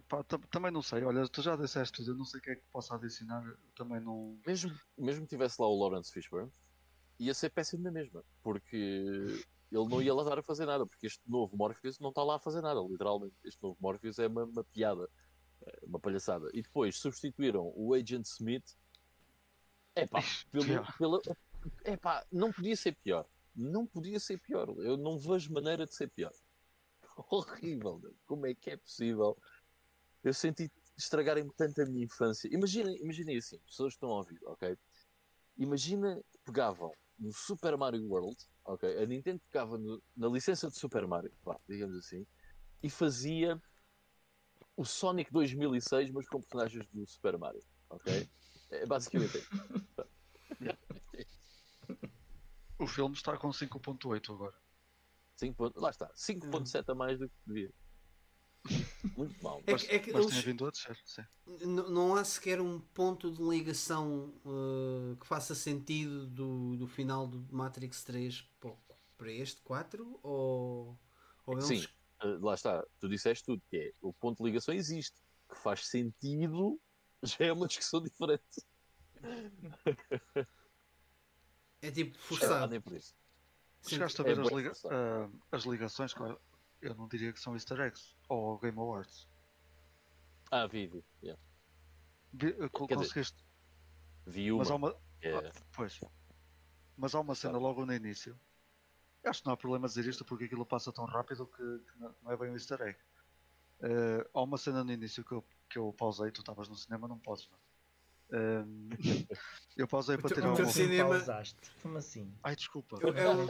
S1: pá, tam- também não sei. Olha, tu já disseste tudo, eu não sei o que é que posso adicionar. Também não.
S4: Mesmo, mesmo que tivesse lá o Lawrence Fishburne, ia ser péssimo na mesma, porque ele não ia lá dar a fazer nada, porque este novo Morpheus não está lá a fazer nada, literalmente. Este novo Morpheus é uma, uma piada, é uma palhaçada. E depois substituíram o Agent Smith. Epá, pelo,
S1: Yeah.
S4: pela, epá, não podia ser pior. Não podia ser pior. Eu não vejo maneira de ser pior. Horrível. Como é que é possível? Eu senti estragarem tanto a minha infância. Imaginem, imaginem assim, pessoas estão a ouvir, ok? Imagina pegavam no Super Mario World, ok? A Nintendo pegava no- na licença de Super Mario, vá, digamos assim, e fazia o Sonic 2006, mas com personagens do Super Mario, ok? É basicamente.
S1: O filme está com 5.8 agora.
S4: 5 ponto- lá está, 5.7 a mais do que devia. Muito mal.
S2: É
S1: Mas,
S2: que- é que
S1: mas
S2: eles-
S1: tinha vindo a descer, sim.
S2: N- não há sequer um ponto de ligação uh, que faça sentido do, do final do Matrix 3 para este 4 ou, ou eles
S4: Sim, eh, lá está, tu disseste tudo, que é o ponto de ligação existe, que faz sentido, já é uma discussão diferente.
S2: é tipo forçado.
S4: nem por isso.
S1: Chegaste a
S4: é
S1: ver as,
S4: bué
S1: liga- ah, as ligações, claro, eu não diria que são easter eggs, ou Game Awards.
S4: Ah, vi, vi. yeah.
S1: Vi- ah, co-
S4: Quer dizer,
S1: conseguiste,
S4: Vi uma.
S1: mas há uma,
S4: é-
S1: ah, pois, mas há uma cena logo no início. Eu Acho que não há problema dizer isto porque aquilo passa tão rápido que, que não é bem um easter egg. Ah, há uma cena no início que eu, que eu pausei, tu estavas no cinema, não podes, não Ahm, eu pausei para
S2: teu-
S1: tirar
S2: o teu
S1: uma.
S2: cine- cinema-
S5: pausaste. Como assim?
S1: Ai, desculpa.
S2: É um-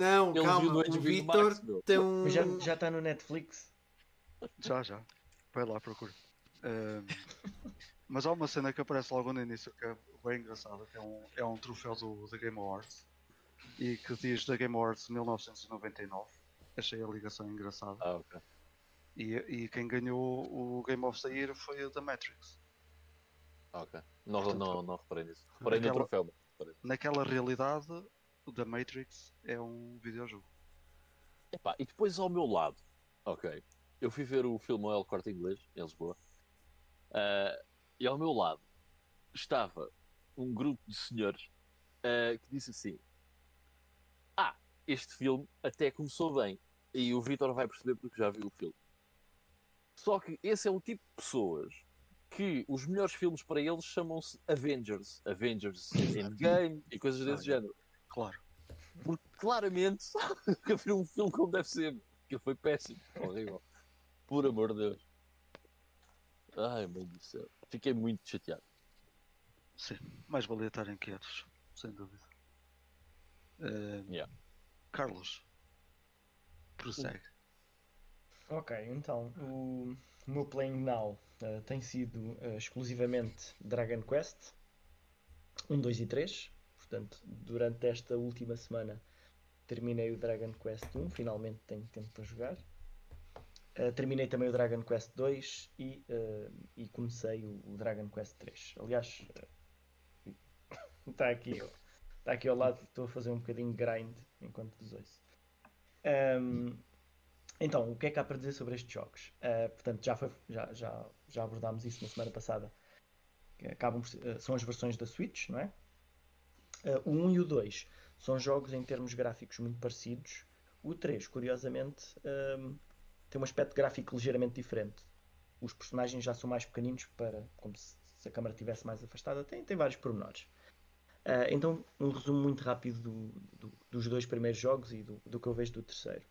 S2: Não,
S4: Ele
S2: calma, o Vitor tem um.
S5: Já, já está no Netflix?
S1: Já, já. Vai lá, procura. Ahm, mas há uma cena que aparece logo no início que é bem engraçada, que é um, é um troféu do, da Game Awards e que diz da Game Awards 1999. Achei a ligação engraçada.
S4: Ah, ok.
S1: E, e quem ganhou o Game of the Year foi o da Matrix.
S4: Ok. Não,
S1: Portanto,
S4: não, não reparei nisso. Reparei no
S1: aquela-
S4: troféu, reparei.
S1: Naquela realidade, o da Matrix é um videojogo.
S4: Epá, e depois ao meu lado, ok, eu fui ver o filme El Corte Inglês, em Lisboa, ah, e ao meu lado estava um grupo de senhores ah, que disse assim: Ah, este filme até começou bem, e o Vitor vai perceber porque já viu o filme. Só que esse é o tipo de pessoas que os melhores filmes para eles chamam-se Avengers, Avengers Endgame e coisas desse género.
S1: Claro.
S4: Porque claramente nunca vi um filme como deve ser. Aquilo foi péssimo, horrível. Por amor de Deus. Ai, mãe do céu. Fiquei muito chateado.
S1: Sim. Mais valia estarem quietos, sem dúvida. Ahm,
S4: Yeah.
S1: Carlos, prossegue.
S5: Ok, então o meu playing now eh, tem sido eh, exclusivamente Dragon Quest 1, 2 e 3. Portanto, durante esta última semana terminei o Dragon Quest 1, finalmente tenho tempo para jogar. Eh, terminei também o Dragon Quest 2 e, e comecei o, o Dragon Quest 3. Aliás, está aqui, está aqui ao lado, estou a fazer um bocadinho de grind enquanto vos ouço. Ahm, então, o que é que há para dizer sobre estes jogos? Uh, portanto, já, foi, já, já, já abordámos isso na semana passada. Acabam uh, são as versões da Switch, não é? Uh, o 1 e o 2 são jogos em termos gráficos muito parecidos. O 3, curiosamente, um, tem um aspecto gráfico ligeiramente diferente. Os personagens já são mais pequeninos, para, como se, se a câmera estivesse mais afastada. Tem, tem vários pormenores. Então, um resumo muito rápido do- do- dos dois primeiros jogos e do, do que eu vejo do terceiro.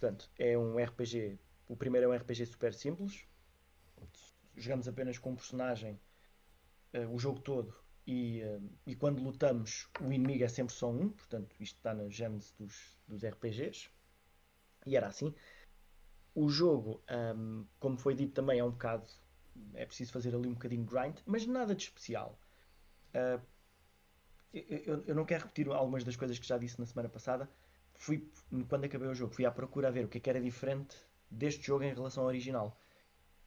S5: Portanto, é um RPG. O primeiro é um RPG super simples. Jogamos apenas com um personagem eh, o jogo todo. E, eh, e quando lutamos, o inimigo é sempre só um. Portanto, isto está na gênese dos, dos RPGs. E era assim. O jogo, ahm, como foi dito também, é um bocado. É preciso fazer ali um bocadinho de grind, mas nada de especial. Eu, eu- eu não quero repetir algumas das coisas que já disse na semana passada, fui, quando acabei o jogo, fui à procura a ver o que é que era diferente deste jogo em relação ao original.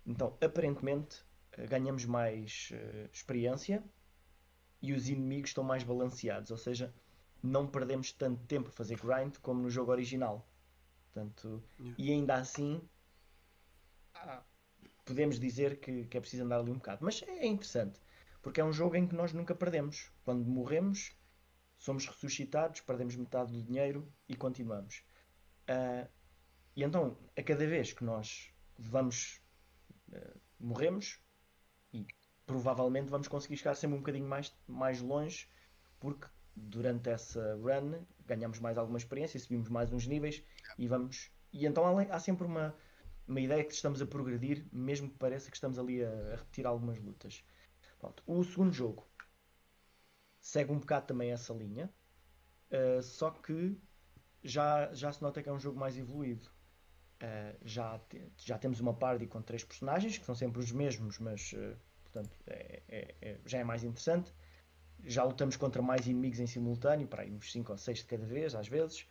S5: Então, aparentemente, eh, ganhamos mais eh, experiência e os inimigos estão mais balanceados, ou seja, não perdemos tanto tempo a fazer grind como no jogo original. Portanto,
S2: Yeah.
S5: e ainda assim ah, podemos dizer que, que é preciso andar ali um bocado. Mas é interessante, porque é um jogo em que nós nunca perdemos. Quando morremos, somos ressuscitados, perdemos metade do dinheiro e continuamos. Ah, e então, a cada vez que nós vamos ah, morremos e provavelmente vamos conseguir chegar sempre um bocadinho mais, mais longe, porque durante essa run ganhamos mais alguma experiência, subimos mais uns níveis e vamos. E então há sempre uma, uma ideia que estamos a progredir, mesmo que pareça que estamos ali a, a repetir algumas lutas. Pronto. O segundo jogo segue um bocado também essa linha, uh, só que já, já se nota que é um jogo mais evoluído. Uh, já, te- já temos uma party com três personagens, que são sempre os mesmos, mas uh, portanto, é- é- é- já é mais interessante. Já lutamos contra mais inimigos em simultâneo, para aí uns 5 ou 6 de cada vez, às vezes.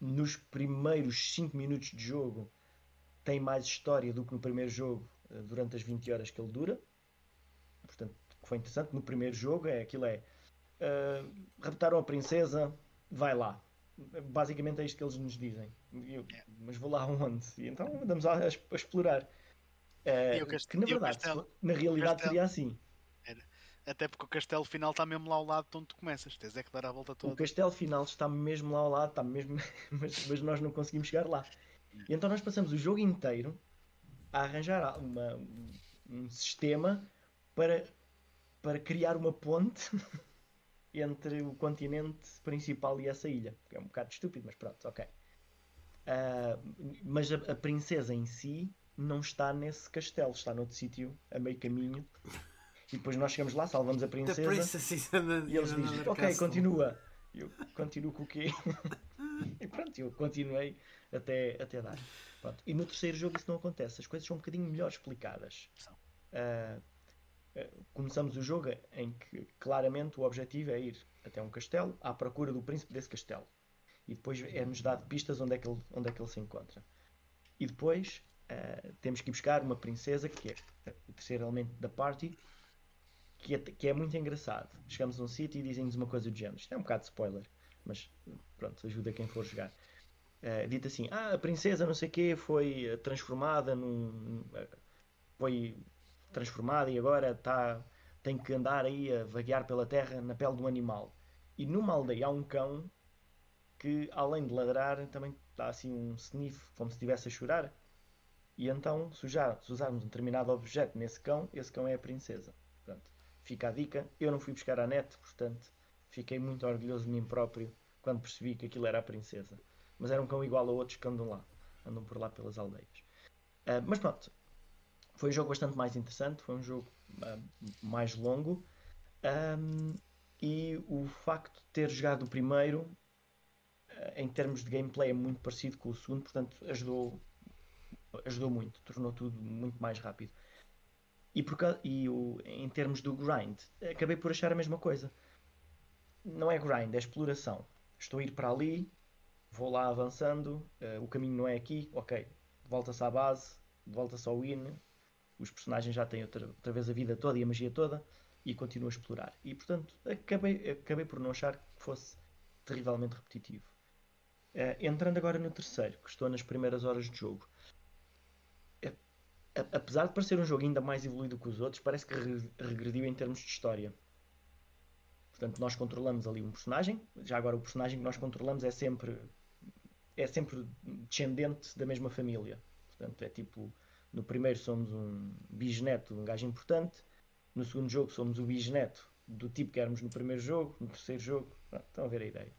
S5: Nos primeiros 5 minutos de jogo tem mais história do que no primeiro jogo durante as 20 horas que ele dura. Portanto, que foi interessante no primeiro jogo é aquilo é uh, raptaram a princesa, vai lá. Basicamente é isto que eles nos dizem. Eu, mas vou lá onde? E então andamos a, a explorar. Uh,
S3: E o cast-
S5: que na
S3: o
S5: verdade,
S3: castelo?
S5: na realidade
S3: castelo?
S5: seria assim.
S3: Até porque o castelo final está mesmo lá ao lado de onde tu começas. Tens é que dar a volta
S5: O
S3: toda.
S5: castelo final está mesmo lá ao lado, está mesmo, mas, mas nós não conseguimos chegar lá. E então nós passamos o jogo inteiro a arranjar uma- um, um sistema para, para criar uma ponte entre o continente principal e essa ilha. Que é um bocado estúpido, mas pronto, ok. Ah, mas a, a princesa em si não está nesse castelo, está noutro sítio, a meio caminho. E depois nós chegamos lá, salvamos a
S2: The
S5: princesa.
S2: Princess is an-
S5: E eles dizem, ok,
S2: castle."
S5: continua. E eu continuo com o quê? e pronto, eu continuei até, até dar. Pronto. E no terceiro jogo isso não acontece. As coisas são um bocadinho melhor explicadas.
S3: São.
S5: Ah, começamos o jogo em que claramente o objetivo é ir até um castelo à procura do príncipe desse castelo. E depois é-nos dado pistas onde é que ele, onde é que ele se encontra. E depois ah, temos que ir buscar uma princesa que é o terceiro elemento da party que é, que é muito engraçado. Chegamos a um sítio e dizem-nos uma coisa do género. Isto é um bocado de spoiler, mas pronto, ajuda quem for jogar. Eh, dito assim, ah, a princesa não sei quê foi eh, transformada num... eh, foi transformada e agora está tem que andar aí a vaguear pela terra na pele de um animal. E numa aldeia há um cão que, além de ladrar, também dá assim um sniff, como se estivesse a chorar. E então, se, usar- se usarmos um determinado objeto nesse cão, esse cão é a princesa. Portanto, fica a dica. Eu não fui buscar a net, portanto, fiquei muito orgulhoso de mim próprio quando percebi que aquilo era a princesa. Mas era um cão igual a outros que andam lá, andam por lá pelas aldeias. Ah, mas pronto, foi um jogo bastante mais interessante, foi um jogo ah, mais longo. Ahm, e o facto de ter jogado o primeiro, ah, em termos de gameplay, é muito parecido com o segundo, portanto, ajudou, ajudou muito, tornou tudo muito mais rápido. E, por, e o, em termos do grind, acabei por achar a mesma coisa. Não é grind, é exploração. Estou a ir para ali, vou lá avançando, eh, o caminho não é aqui, ok, volta-se à base, volta-se ao win, os personagens já têm outra, outra vez a vida toda e a magia toda e continuo a explorar. E portanto, acabei, acabei por não achar que fosse terrivelmente repetitivo. Eh, entrando agora no terceiro, que estou nas primeiras horas de jogo. Eh, apesar de parecer um jogo ainda mais evoluído que os outros, parece que re- regrediu em termos de história. Portanto, nós controlamos ali um personagem. Já agora, o personagem que nós controlamos é sempre é sempre descendente da mesma família. Portanto, é tipo no primeiro somos um bisneto de um gajo importante, no segundo jogo somos o bisneto do tipo que éramos no primeiro jogo, no terceiro jogo. Pronto, estão a ver a ideia.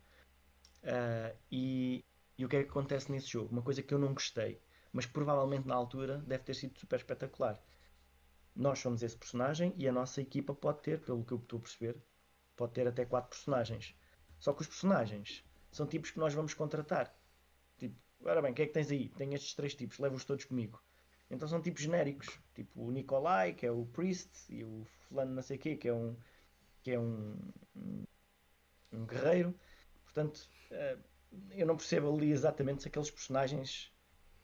S5: Ah, e, e o que é que acontece nesse jogo? Uma coisa que eu não gostei, mas que provavelmente na altura deve ter sido super espetacular. Nós somos esse personagem e a nossa equipa pode ter, pelo que eu estou a perceber, pode ter até quatro personagens. Só que os personagens são tipos que nós vamos contratar. Tipo, ora bem, o que é que tens aí? Tenho estes três tipos, levo-os todos comigo. Então são tipos genéricos, tipo o Nikolai, que é o Priest, e o fulano não sei quê, que é um que é um, um, um guerreiro. Portanto, eh, eu não percebo ali exatamente se aqueles personagens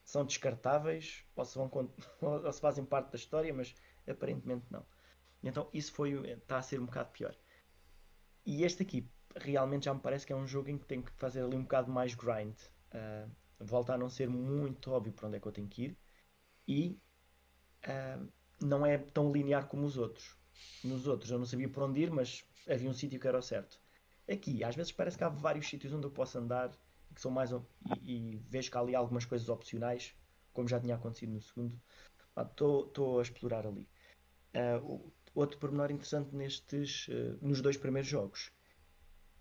S5: são descartáveis ou se, vão, ou se fazem parte da história, mas aparentemente não. Então isso foi está a ser um bocado pior. E este aqui realmente já me parece que é um jogo em que tenho que fazer ali um bocado mais grind. uh, volta a não ser muito óbvio para onde é que eu tenho que ir e uh, não é tão linear como os outros. Nos outros eu não sabia para onde ir, mas havia um sítio que era o certo. Aqui, às vezes parece que há vários sítios onde eu posso andar que são mais e, e vejo que há ali algumas coisas opcionais, como já tinha acontecido no segundo. Estou a explorar ali. Uh, outro pormenor interessante nestes, uh, nos dois primeiros jogos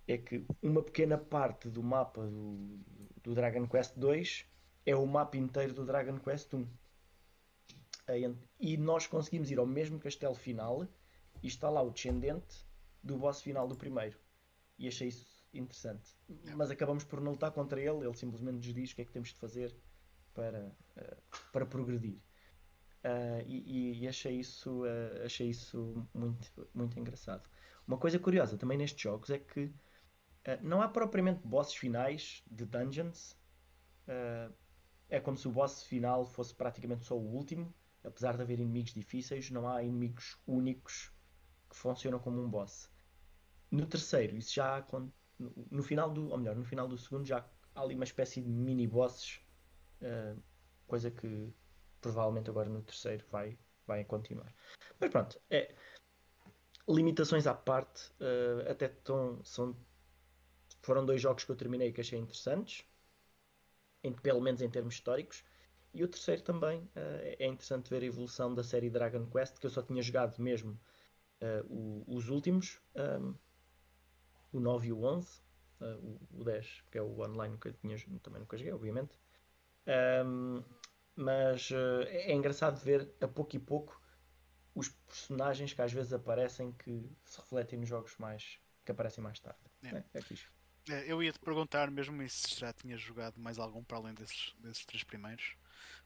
S5: é que uma pequena parte do mapa do, do Dragon Quest 2 é o mapa inteiro do Dragon Quest 1. E nós conseguimos ir ao mesmo castelo final e está lá o descendente do boss final do primeiro. E achei isso interessante. Mas acabamos por não lutar contra ele, ele simplesmente nos diz o que é que temos de fazer para, uh, para progredir. Uh, e, e, achei isso, uh, achei isso muito, muito engraçado. Uma coisa curiosa também nestes jogos é que não há propriamente bosses finais de dungeons. é como se o boss final fosse praticamente só o último. Apesar de haver inimigos difíceis, não há inimigos únicos que funcionam como um boss. No terceiro, isso já no final do, ou melhor, no final do segundo já há ali uma espécie de mini bosses, uh, coisa que provavelmente agora no terceiro vai, vai continuar. Mas pronto, é, limitações à parte, uh, até tão, são, foram dois jogos que eu terminei que achei interessantes, em, pelo menos em termos históricos. E o terceiro também uh, é interessante ver a evolução da série Dragon Quest, que eu só tinha jogado mesmo o, os últimos. Um, o 9 e o 11, uh, o, o 10, que é o online que eu tinha, também nunca joguei, obviamente. Um, mas uh, é engraçado ver a pouco e pouco os personagens que às vezes aparecem que se refletem nos jogos mais que aparecem mais tarde. É, é, é fixe.
S3: É, eu ia te perguntar mesmo se já tinhas jogado mais algum para além desses, desses três primeiros,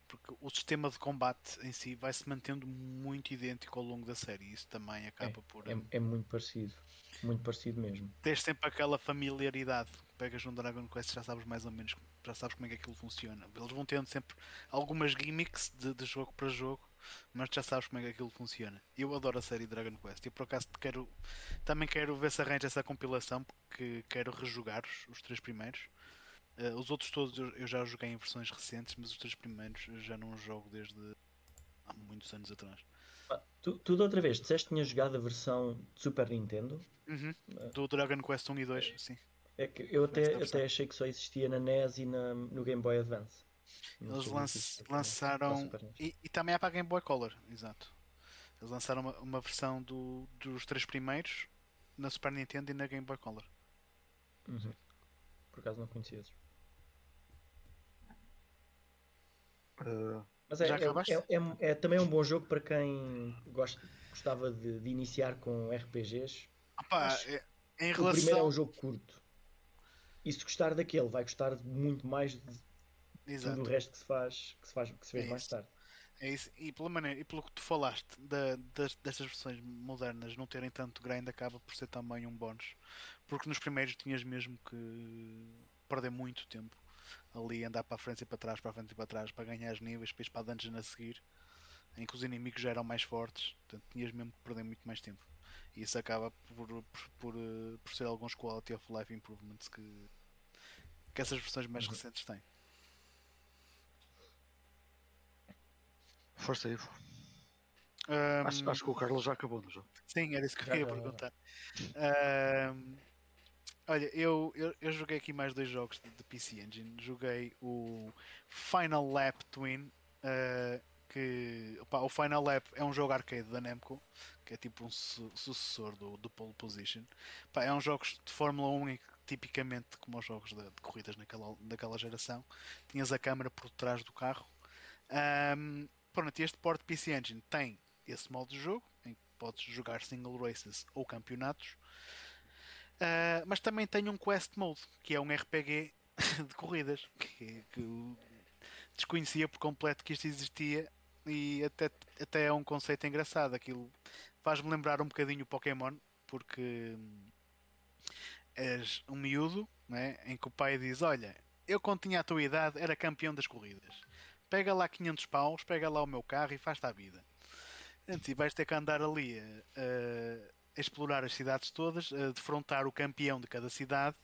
S3: porque o sistema de combate em si vai se mantendo muito idêntico ao longo da série. Isso também acaba
S5: é,
S3: por.
S5: É, é, muito parecido. Muito parecido mesmo.
S3: Tens sempre aquela familiaridade. Pegas um Dragon Quest já sabes mais ou menos, já sabes como é que aquilo funciona. Eles vão tendo sempre algumas gimmicks de, de jogo para jogo, mas já sabes como é que aquilo funciona. Eu adoro a série Dragon Quest e por acaso quero, também quero ver se arranja essa compilação porque quero rejogar os, os três primeiros Uh, os outros todos eu, eu, já joguei em versões recentes, mas os três primeiros eu já não jogo desde há muitos anos atrás.
S5: Ah, tu, tu outra vez disseste que tinhas jogado a versão de Super Nintendo?
S3: Uhum. Uh, do Dragon Quest 1 e 2, é, sim.
S5: É que eu até, até achei que só existia na NES e na, no Game Boy Advance.
S3: Eles lance, lançaram. E, e, também é para a Game Boy Color, exato. Eles lançaram uma, uma versão do, dos três primeiros na Super Nintendo e na Game Boy Color.
S5: Uhum. Por acaso não conhecia esses. Uh, Mas é, é, é, é, é, também um bom jogo para quem gosta, gostava de, de iniciar com RPGs.
S3: Opa, é, em
S5: relação... O primeiro é um jogo curto. E se gostar daquele, vai gostar muito mais de Exato. tudo o resto que se faz, que se, faz, que se fez mais tarde.
S3: É isso. E, pela maneira, e pelo que tu falaste da, das, destas versões modernas não terem tanto grind, acaba por ser também um bónus. Porque nos primeiros tinhas mesmo que perder muito tempo ali andar para a frente e para trás, para a frente e para trás, para ganhar os níveis, depois para a dungeon a seguir, em que os inimigos já eram mais fortes, portanto tinhas mesmo que perder muito mais tempo. E isso acaba por, por, por, eh, por ser alguns quality of life improvements que, que essas versões mais uhum. recentes têm.
S1: Força Ivo. Um, acho, acho, que o Carlos já acabou no jogo.
S3: Sim, era isso que eu queria perguntar. Um, Olha, eu, eu, eu, joguei aqui mais dois jogos de, de, PC Engine. Joguei o Final Lap Twin, uh, que opa, o Final Lap é um jogo arcade da Namco, que é tipo um su sucessor do, do Pole Position. Opa, é um jogo de Fórmula 1 e tipicamente como os jogos de, de, corridas naquela, daquela geração. Tinhas a câmera por trás do carro. Um, pronto, este port PC Engine tem esse modo de jogo, em que podes jogar single races ou campeonatos. Uh, mas também tem um Quest Mode, que é um RPG de corridas, que, que eu desconhecia por completo que isto existia e até, até é um conceito engraçado. Aquilo faz-me lembrar um bocadinho o Pokémon, porque és um miúdo né, em que o pai diz: Olha, eu quando tinha a tua idade era campeão das corridas. Pega lá 500 paus, pega lá o meu carro e faz-te a vida. E vais ter que andar ali explorar as cidades todas, a defrontar o campeão de cada cidade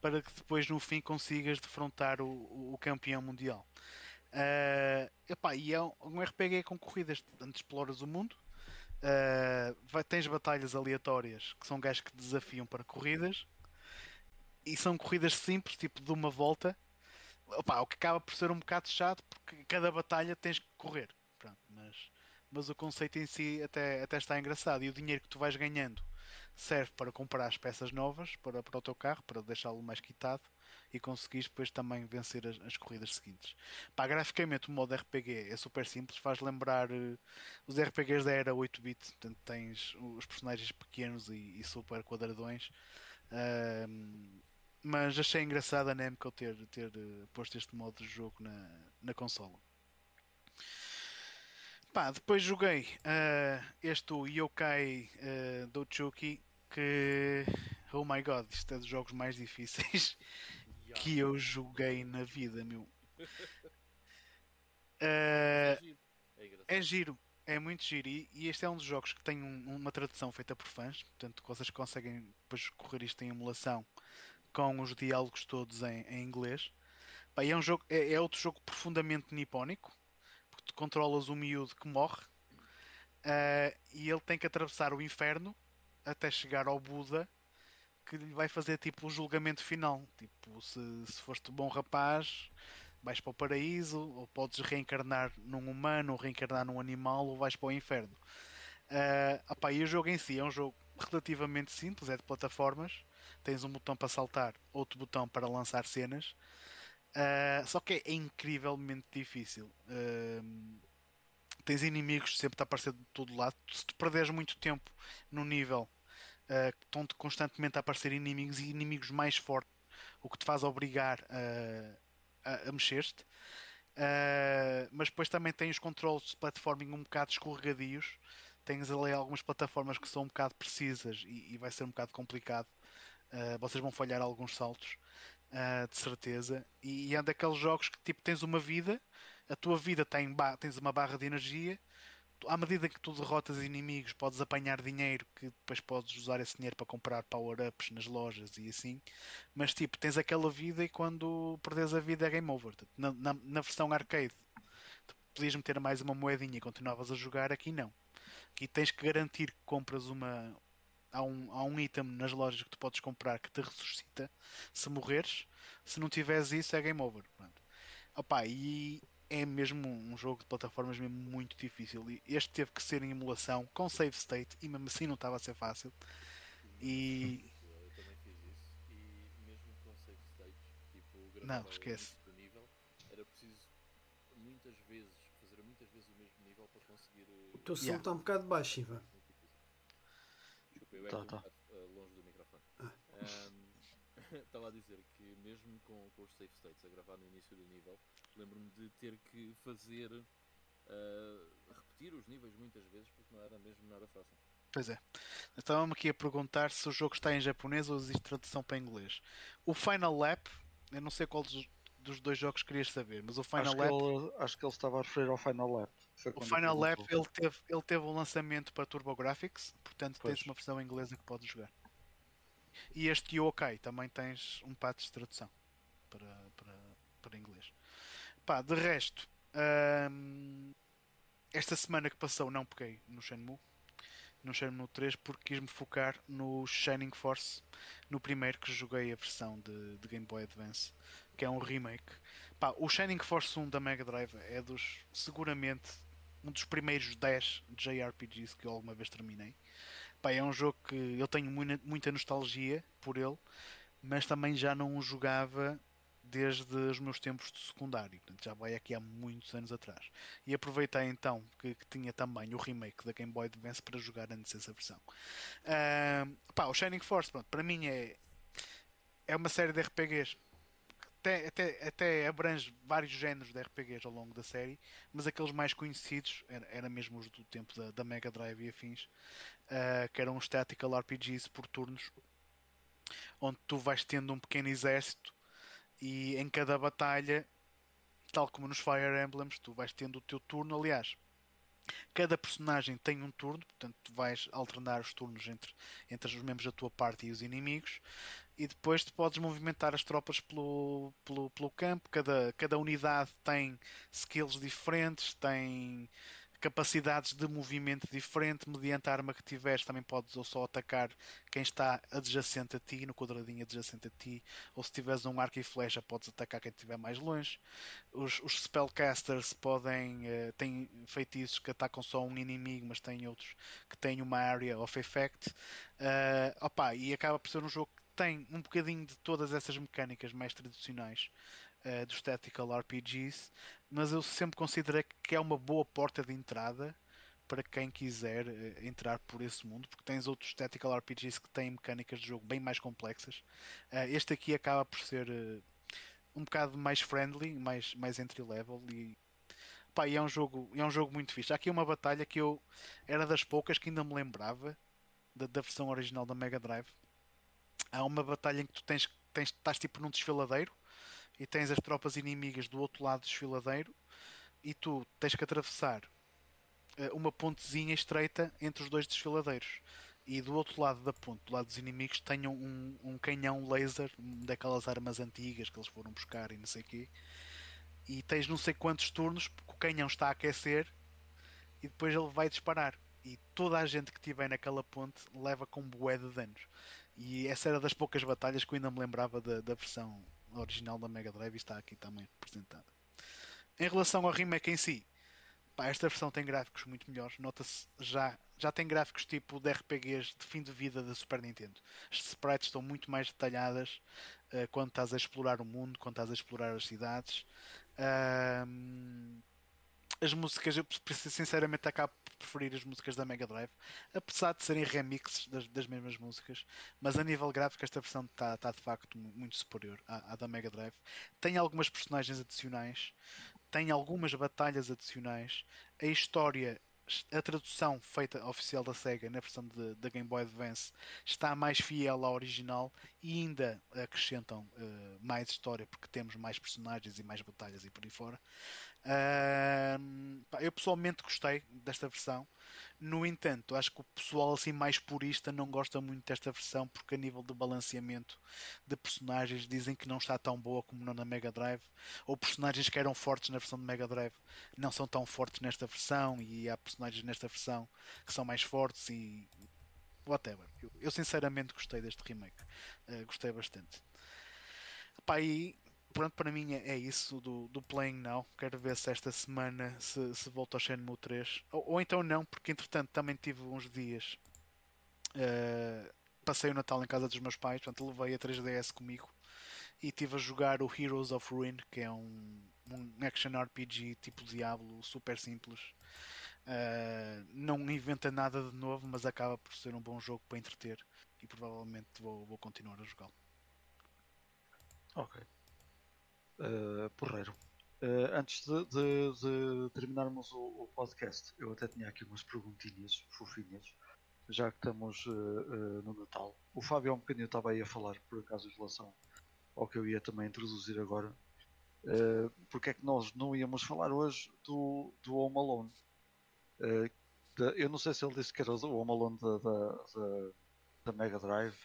S3: para que depois no fim consigas defrontar o, o campeão mundial. Uh, epá, e é um, um RPG com corridas, antes exploras o mundo, uh, vai, tens batalhas aleatórias que são gajos que desafiam para corridas e são corridas simples, tipo de uma volta, Opa, o que acaba por ser um bocado chato porque cada batalha tens que correr. Pronto, mas, mas o conceito em si até, até está engraçado e o dinheiro que tu vais ganhando serve para comprar as peças novas para, para o teu carro, para deixá-lo mais quitado e conseguires depois também vencer as, as corridas seguintes. Pá, graficamente o modo RPG é super simples, faz lembrar uh, os RPGs da era 8-bit, portanto tens os personagens pequenos e, e super quadradões. Uh, mas achei engraçado a Namco ter, ter uh, posto este modo de jogo na, na consola. Pá, depois joguei uh, este Yokai uh, Dochuki que oh my god, isto é dos jogos mais difíceis que eu joguei na vida, meu. Uh, é, giro, é muito giro. E, e, este é um dos jogos que tem um, uma tradução feita por fãs, portanto vocês conseguem depois correr isto em emulação com os diálogos todos em, em inglês. Pá, é, um jogo, é, é, outro jogo profundamente nipónico, controlas um miúdo que morre uh, e ele tem que atravessar o inferno até chegar ao Buda que lhe vai fazer tipo o julgamento final. Tipo, se, se foste bom rapaz, vais para o paraíso, ou podes reencarnar num humano, ou reencarnar num animal, ou vais para o inferno. Uh, opa, e o jogo em si é um jogo relativamente simples, é de plataformas. Tens um botão para saltar, outro botão para lançar cenas. Uh, só que é incrivelmente difícil. Uh, tens inimigos sempre a aparecer de todo lado. Se tu perderes muito tempo no nível uh, estão constantemente a aparecer inimigos e inimigos mais fortes, o que te faz obrigar a, a, mexer-te. Uh, mas depois também tem os controles de platforming um bocado escorregadios. Tens ali algumas plataformas que são um bocado precisas e, e vai ser um bocado complicado. Vocês vão falhar alguns saltos, uh, de certeza. E, e é daqueles jogos que tipo tens uma vida, a tua vida tem tens uma barra de energia à medida que tu derrotas inimigos, podes apanhar dinheiro que depois podes usar esse dinheiro para comprar power-ups nas lojas e assim. Mas tipo, tens aquela vida e quando perdes a vida é game over. Na, na, na versão arcade, podias meter mais uma moedinha e continuavas a jogar, aqui não. Aqui tens que garantir que compras uma. Há um, há um item nas lojas que tu podes comprar que te ressuscita se morreres. Se não tiveres isso, é game over. Pronto. Opa, e é mesmo um jogo de plataformas mesmo muito difícil. E este teve que ser em emulação com save state e mesmo assim não estava a ser fácil. E.
S4: Eu também fiz isso e mesmo com save state, tipo,
S3: não, esquece.
S4: nível, era preciso muitas vezes, fazer muitas vezes o mesmo nível para conseguir.
S2: Eh, o teu som yeah. está um bocado baixo, Ivan.
S4: Desculpa, eu é tá, tá. uh, longe do microfone. Um, estava a dizer que mesmo com, com os save states a gravar no início do nível, lembro-me de ter que fazer uh, repetir os níveis muitas vezes porque não era mesmo nada fácil.
S3: Pois é. Estava-me aqui a perguntar se o jogo está em japonês ou existe tradução para inglês. O Final Lap, eu não sei qual dos, dos dois jogos querias saber, mas o Final
S1: acho
S3: Lap.
S1: Que ele, acho que ele estava a referir ao Final Lap.
S3: O Final Lap ele teve, ele teve um lançamento para TurboGrafx, portanto pois. tens uma versão inglesa que podes jogar. E este Yokai também tens um patch de tradução para, para, para inglês. Pá, de resto, hum, esta semana que passou não peguei no Shenmue, no Shenmue 3, porque quis-me focar no Shining Force, no primeiro que joguei a versão de, de Game Boy Advance, que é um remake. Pá, o Shining Force 1 da Mega Drive é dos, seguramente, um dos primeiros 10 JRPGs que eu alguma vez terminei. Pá, é um jogo que eu tenho muita nostalgia por ele, mas também já não o jogava desde os meus tempos de secundário, portanto, já vai aqui há muitos anos atrás. E aproveitei então que, que tinha também o remake da Game Boy Advance para jogar antes essa versão. Uh, pá, o Shining Force, pronto, para mim é, é uma série de RPGs até, até, até abrange vários géneros de RPGs ao longo da série, mas aqueles mais conhecidos eram era mesmo os do tempo da, da Mega Drive e afins, uh, que eram os Tactical RPGs por turnos, onde tu vais tendo um pequeno exército e em cada batalha, tal como nos Fire Emblems, tu vais tendo o teu turno. Aliás, Cada personagem tem um turno, portanto tu vais alternar os turnos entre, entre os membros da tua parte e os inimigos e depois tu podes movimentar as tropas pelo, pelo, pelo campo. Cada, cada unidade tem skills diferentes, tem capacidades de movimento diferente mediante a arma que tiveres. Também podes ou só atacar quem está adjacente a ti, no quadradinho adjacente a ti, ou se tiveres um arco e flecha, podes atacar quem estiver mais longe. Os, os spellcasters podem uh, têm feitiços que atacam só um inimigo, mas têm outros que têm uma area of effect. Uh, opa, e acaba por ser um jogo tem um bocadinho de todas essas mecânicas mais tradicionais uh, dos tactical RPGs, mas eu sempre considerei que é uma boa porta de entrada para quem quiser uh, entrar por esse mundo, porque tens outros tactical RPGs que têm mecânicas de jogo bem mais complexas. Uh, este aqui acaba por ser um bocado mais friendly, mais, mais entry level e pá, e é um jogo é um jogo muito fixe. Há aqui uma batalha que eu era das poucas que ainda me lembrava da, da versão original da Mega Drive há uma batalha em que tu tens, tens, estás tipo num desfiladeiro e tens as tropas inimigas do outro lado do desfiladeiro e tu tens que atravessar uh, uma pontezinha estreita entre os dois desfiladeiros e do outro lado da ponte, do lado dos inimigos, tenham um, um canhão laser daquelas armas antigas que eles foram buscar e não sei o quê. E tens não sei quantos turnos, porque o canhão está a aquecer e depois ele vai disparar. E toda a gente que estiver naquela ponte leva com bué de danos. E essa era das poucas batalhas que eu ainda me lembrava da, da versão original da Mega Drive está aqui também representada. Em relação ao remake em si, pá, esta versão tem gráficos muito melhores. Nota-se já, já tem gráficos tipo de RPGs de fim de vida da Super Nintendo. As sprites estão muito mais detalhadas uh, quando estás a explorar o mundo, quando estás a explorar as cidades. Uh, as músicas, eu sinceramente acabo por preferir as músicas da Mega Drive, apesar de serem remixes das, das mesmas músicas, mas a nível gráfico esta versão está tá de facto muito superior à, à, da Mega Drive. Tem algumas personagens adicionais, tem algumas batalhas adicionais, a história a tradução feita oficial da Sega na versão da Game Boy Advance está mais fiel à original e ainda acrescentam uh, mais história porque temos mais personagens e mais batalhas e por aí fora. Uh, eu pessoalmente gostei desta versão. No entanto, acho que o pessoal assim mais purista não gosta muito desta versão porque a nível de balanceamento de personagens dizem que não está tão boa como na Mega Drive, ou personagens que eram fortes na versão de Mega Drive não são tão fortes nesta versão e há personagens nesta versão que são mais fortes e whatever. Eu, eu sinceramente gostei deste remake, uh, gostei bastante. Pá, e pronto, para mim é, é isso do, do Playing Now. Quero ver se esta semana se, se volta ao Shenmue 3. Ou, ou, então não, porque entretanto também tive uns dias. Uh, passei o Natal em casa dos meus pais, portanto levei a 3DS comigo e estive a jogar o Heroes of Ruin, que é um, um action RPG tipo Diablo, super simples. Uh, não inventa nada de novo, mas acaba por ser um bom jogo para entreter e provavelmente vou, vou continuar a jogá-lo.
S1: Ok uh, porreiro. Uh, antes de, de, de terminarmos o, o, podcast, eu até tinha aqui umas perguntinhas fofinhas, já que estamos uh, no Natal. O Fábio há um bocadinho estava aí a falar, por acaso, em relação ao que eu ia também introduzir agora. Uh, porque é que nós não íamos falar hoje do, do Home Alone? De, eu não sei se ele disse que era o Home Alone da, da, da Mega Drive.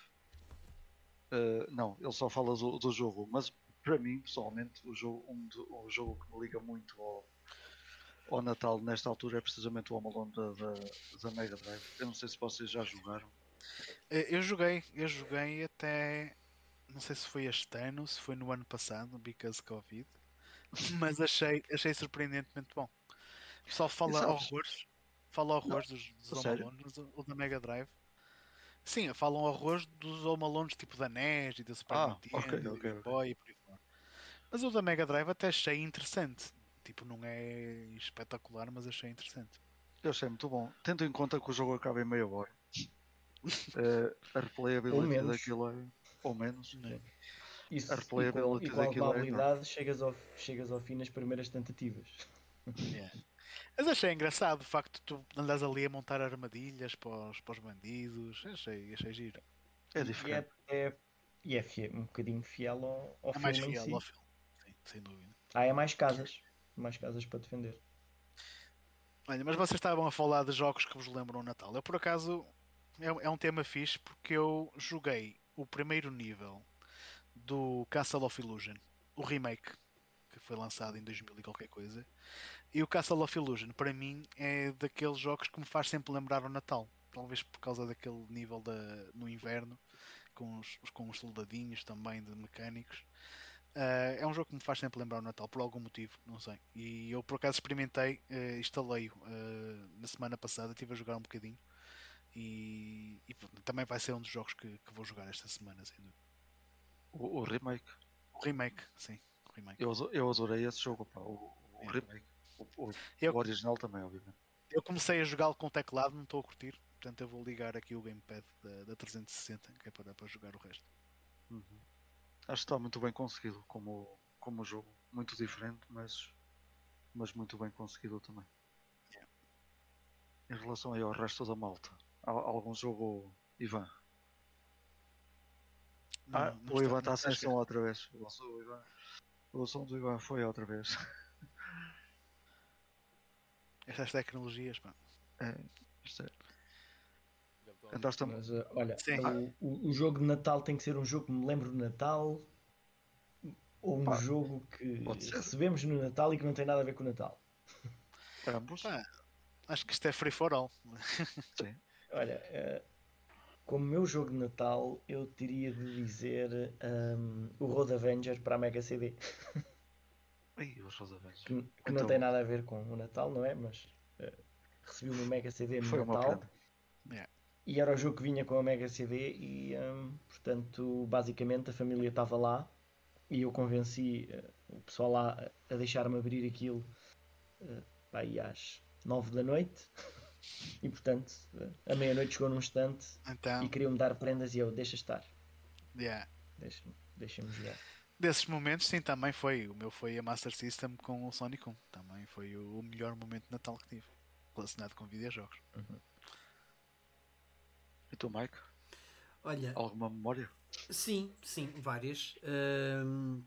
S1: não, ele só fala do, do jogo, mas para mim, pessoalmente, o jogo, um, o jogo que me liga muito ao, ao Natal nesta altura é precisamente o Home Alone da, da, da, Mega Drive. Eu não sei se vocês já jogaram.
S3: Eu joguei, eu joguei até não sei se foi este ano, se foi no ano passado, because Covid, mas achei, achei surpreendentemente bom. O pessoal fala horrores, fala horrores dos, dos Home Alone, o da Mega Drive. Sim, falam horrores dos Home Alones tipo da NES e da Super ah, Nintendo okay, okay, e Boy e por. Mas o da Mega Drive até achei interessante. Tipo, não é espetacular, mas achei interessante.
S1: Eu achei muito bom. Tendo em conta que o jogo acaba em meia hora. uh, a replayability daquilo é. Ou menos. É.
S5: Isso, a replayability e com, e com a habilidade é chegas, ao, chegas ao fim nas primeiras tentativas.
S3: Yeah. Mas achei engraçado o facto de tu andas ali a montar armadilhas para os, para os bandidos. Achei, achei giro.
S1: É diferente.
S5: E é, é, e é fiel, um bocadinho fiel ao, ao
S3: é
S5: filme.
S3: mais fiel si. ao filme, sem dúvida.
S5: Ah, é mais casas. Mais casas para defender.
S3: Olha, mas vocês estavam a falar de jogos que vos lembram o Natal. Eu, por acaso, é, é um tema fixe porque eu joguei o primeiro nível do Castle of Illusion, o remake, que foi lançado em 2000 e qualquer coisa. E o Castle of Illusion, para mim, é daqueles jogos que me faz sempre lembrar o Natal. Talvez por causa daquele nível da, no inverno, com os, com os soldadinhos também de mecânicos. Uh, é um jogo que me faz sempre lembrar o Natal, por algum motivo, não sei. E eu por acaso experimentei, uh, instalei-o uh, na semana passada, estive a jogar um bocadinho. E, e também vai ser um dos jogos que, que vou jogar esta semana, sem dúvida.
S1: O, o remake.
S3: O remake, sim. O remake.
S1: Eu, eu adorei esse jogo, pá, o, o é. remake. O, o, eu, o, original também, obviamente.
S3: Eu comecei a jogá-lo com teclado, não estou a curtir. Portanto, eu vou ligar aqui o gamepad da, da 360, que é para, para jogar o resto.
S1: Uhum. Acho que está muito bem conseguido como, como jogo. Muito diferente, mas, mas muito bem conseguido também. Yeah. Em relação aí ao resto da malta, há algum jogo, Ivan? Não, ah, não o Ivan está sem som outra vez. O som, do Ivan, o som do Ivan foi outra vez.
S3: Estas tecnologias, pá.
S1: É, isto é.
S5: Andaste Mas, uh, olha, o, o, jogo de Natal tem que ser um jogo que me lembro de Natal ou um jogo que recebemos no Natal e que não tem nada a ver com o Natal.
S3: Ambos? Ah, acho que isto é free for all.
S1: Sim.
S5: Olha, uh, como meu jogo de Natal, eu teria de dizer um, o Road Avenger para a Mega CD.
S1: Ai, o Road Avenger.
S5: Que, que então... não tem nada a ver com o Natal, não é? Mas uh, recebi uma Mega CD no Foi Natal. Yeah. E era o jogo que vinha com a Mega CD e, um, portanto, basicamente a família estava lá e eu convenci uh, o pessoal lá a deixar-me abrir aquilo uh, aí às 9 da noite. E portanto, uh, a meia-noite chegou num instante então... e queriam-me dar prendas e eu, deixa estar.
S3: Yeah.
S5: Deixa-me deixa jogar.
S3: Desses momentos, sim, também foi. O meu foi a Master System com o Sonic 1. Também foi o melhor momento de Natal que tive relacionado com videojogos.
S5: Uhum.
S1: E tu, Mike?
S2: Olha.
S1: Alguma memória?
S2: Sim, sim, várias. Uh,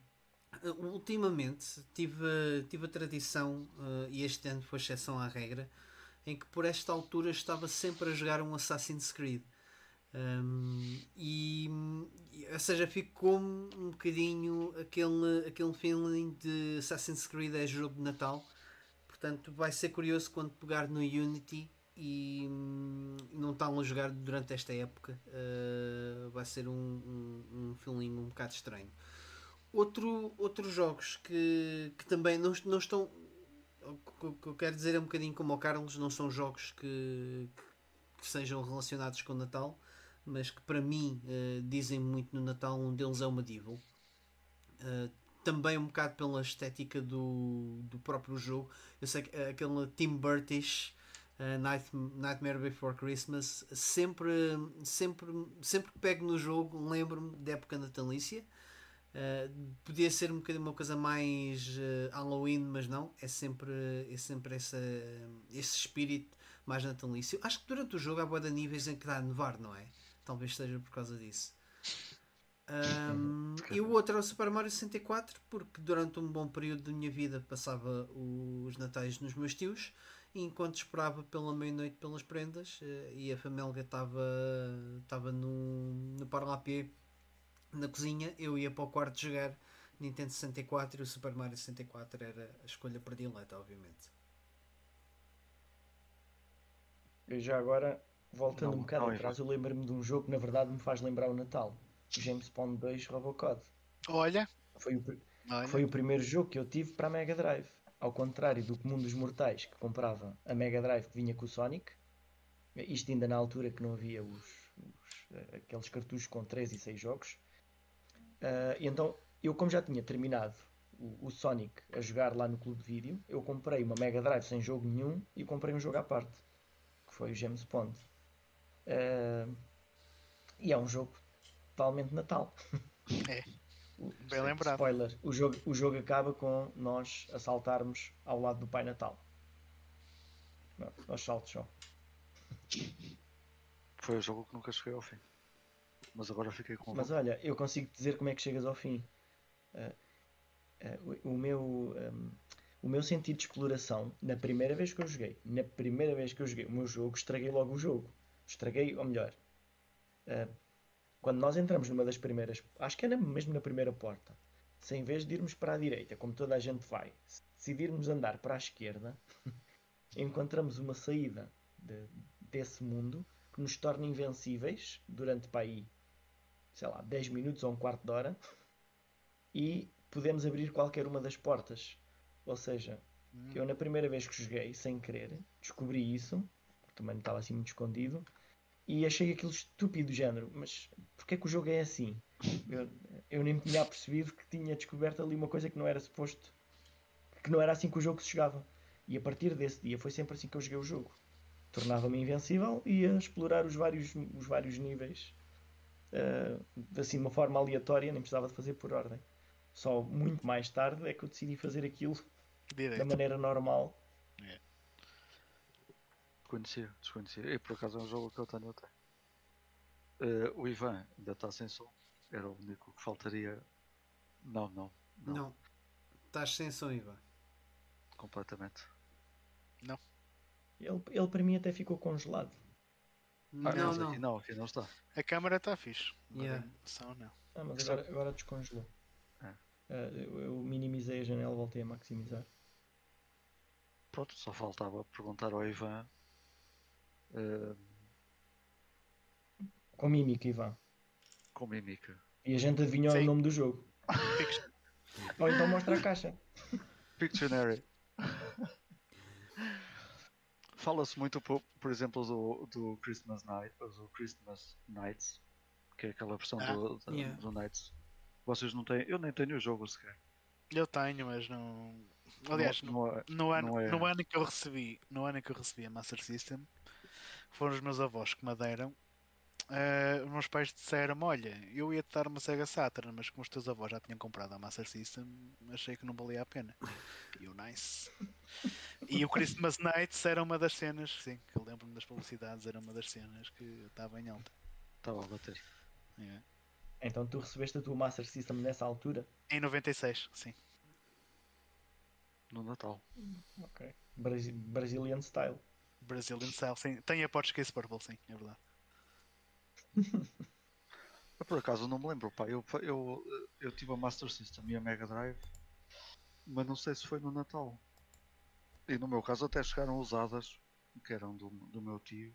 S2: ultimamente tive, tive a tradição, uh, e este ano foi exceção à regra, em que por esta altura estava sempre a jogar um Assassin's Creed. Um, e, ou seja, ficou-me um bocadinho aquele, aquele feeling de Assassin's Creed é jogo de Natal. Portanto, vai ser curioso quando pegar no Unity e hum, não estão a jogar durante esta época. Uh, vai ser um, um, um um bocado estranho. Outro, outros jogos que, que também não, não estão. O que eu quero dizer é um bocadinho como o Carlos, não são jogos que, que sejam relacionados com o Natal, mas que para mim uh, dizem muito no Natal. Um deles é o Medieval. Uh, também um bocado pela estética do, do próprio jogo. Eu sei que aquele Tim Burtish uh, Night, Nightmare Before Christmas, sempre, sempre, sempre que pego no jogo, lembro-me da época natalícia. Uh, podia ser um bocadinho uma coisa mais uh, Halloween, mas não, é sempre, é sempre essa, esse espírito mais natalício. Acho que durante o jogo há boa de níveis em que dá a nevar, não é? Talvez seja por causa disso. Um, e o outro é o Super Mario 64, porque durante um bom período da minha vida passava os natais nos meus tios enquanto esperava pela meia-noite pelas prendas eh, e a família estava estava no, no parlapé na cozinha, eu ia para o quarto jogar Nintendo 64 e o Super Mario 64 era a escolha predileta, obviamente.
S5: Eu já agora, voltando não, um bocado não, atrás, eu lembro-me de um jogo que na verdade me faz lembrar o Natal. James Bond 2 Robocod.
S3: Olha!
S5: Foi o, Olha. foi o primeiro jogo que eu tive para a Mega Drive ao contrário do comum dos mortais que comprava a Mega Drive que vinha com o Sonic, isto ainda na altura que não havia os, os eh, aqueles cartuchos com 3 e 6 jogos. Uh, então, eu como já tinha terminado o, o, Sonic a jogar lá no clube de vídeo, eu comprei uma Mega Drive sem jogo nenhum e comprei um jogo à parte, que foi o James Bond. Uh, e é um jogo totalmente Natal.
S3: É. Bem lembrado.
S5: Spoiler: o jogo, o jogo acaba com nós a saltarmos ao lado do Pai Natal. Não, nós saltos só.
S1: Foi o jogo que nunca cheguei ao fim. Mas agora fiquei com.
S5: Mas olha, eu consigo dizer como é que chegas ao fim. Uh, uh, o, o, meu. Um, o meu sentido de exploração, na primeira vez que eu joguei, na primeira vez que eu joguei o meu jogo, estraguei logo o jogo. Estraguei, ou melhor, uh, quando nós entramos numa das primeiras, acho que era mesmo na primeira porta, se em vez de irmos para a direita, como toda a gente vai, se decidirmos andar para a esquerda, encontramos uma saída de, desse mundo que nos torna invencíveis durante para aí, sei lá, 10 minutos ou um quarto de hora e podemos abrir qualquer uma das portas. Ou seja, hum. eu na primeira vez que joguei, sem querer, descobri isso, porque também estava assim muito escondido, e achei aquilo estúpido género. Mas porquê é que o jogo é assim? Eu, eu nem me tinha percebido que tinha descoberto ali uma coisa que não era suposto, que não era assim que o jogo se jogava. E a partir desse dia foi sempre assim que eu joguei o jogo. Tornava-me invencível e ia explorar os vários, os vários níveis uh, assim de uma forma aleatória, nem precisava de fazer por ordem. Só muito mais tarde é que eu decidi fazer aquilo Direito. da maneira normal. É.
S1: Conhecia, desconhecia. E por acaso é um jogo que eu tenho até. Uh, o Ivan ainda está sem som. Era o único que faltaria. Não, não.
S2: Não. não. Estás sem som, Ivan.
S1: Completamente.
S3: Não.
S5: Ele, ele para mim até ficou congelado.
S1: Ah, não, não. Aqui não, aqui não está.
S3: A câmera está fixe.
S2: Yeah.
S3: Som não.
S5: Ah, mas agora, agora descongelou. Uh, eu, eu, minimizei a janela, voltei a maximizar.
S1: Pronto, só faltava perguntar ao Ivan. Uh...
S5: Com mímica, Ivan.
S1: Com mímica.
S5: E a gente adivinhou Sim. o nome do jogo. Ou então mostra a caixa.
S1: Pictionary. Fala-se muito, por, por exemplo, do, do Christmas Night, do Christmas Nights, que é aquela versão ah, do, do, yeah. do Nights vocês não têm. Eu nem tenho o jogo sequer.
S3: Eu tenho, mas não. Aliás, não, não, é, no, ano, é... no ano que eu recebi, no ano que eu recebi a Master System, foram os meus avós que me deram. Uh, os meus pais disseram olha, eu ia te dar uma Sega Saturn, mas como os teus avós já tinham comprado a Master System, achei que não valia a pena. E o nice. E o Christmas Nights era uma das cenas, sim, que eu lembro-me das publicidades, era uma das cenas que estava em alta.
S1: Estava a bater.
S3: Yeah.
S5: Então tu recebeste a tua Master System nessa altura?
S3: Em 96, sim.
S1: No Natal.
S5: Ok. Brasi Brazilian Style.
S3: Brazilian Style, sim. Tem a Portuguese Purple, sim, é verdade.
S1: eu, por acaso não me lembro, pá. Eu, eu, eu tive a Master System e a Mega Drive, mas não sei se foi no Natal. E no meu caso até chegaram usadas, que eram do, do meu tio.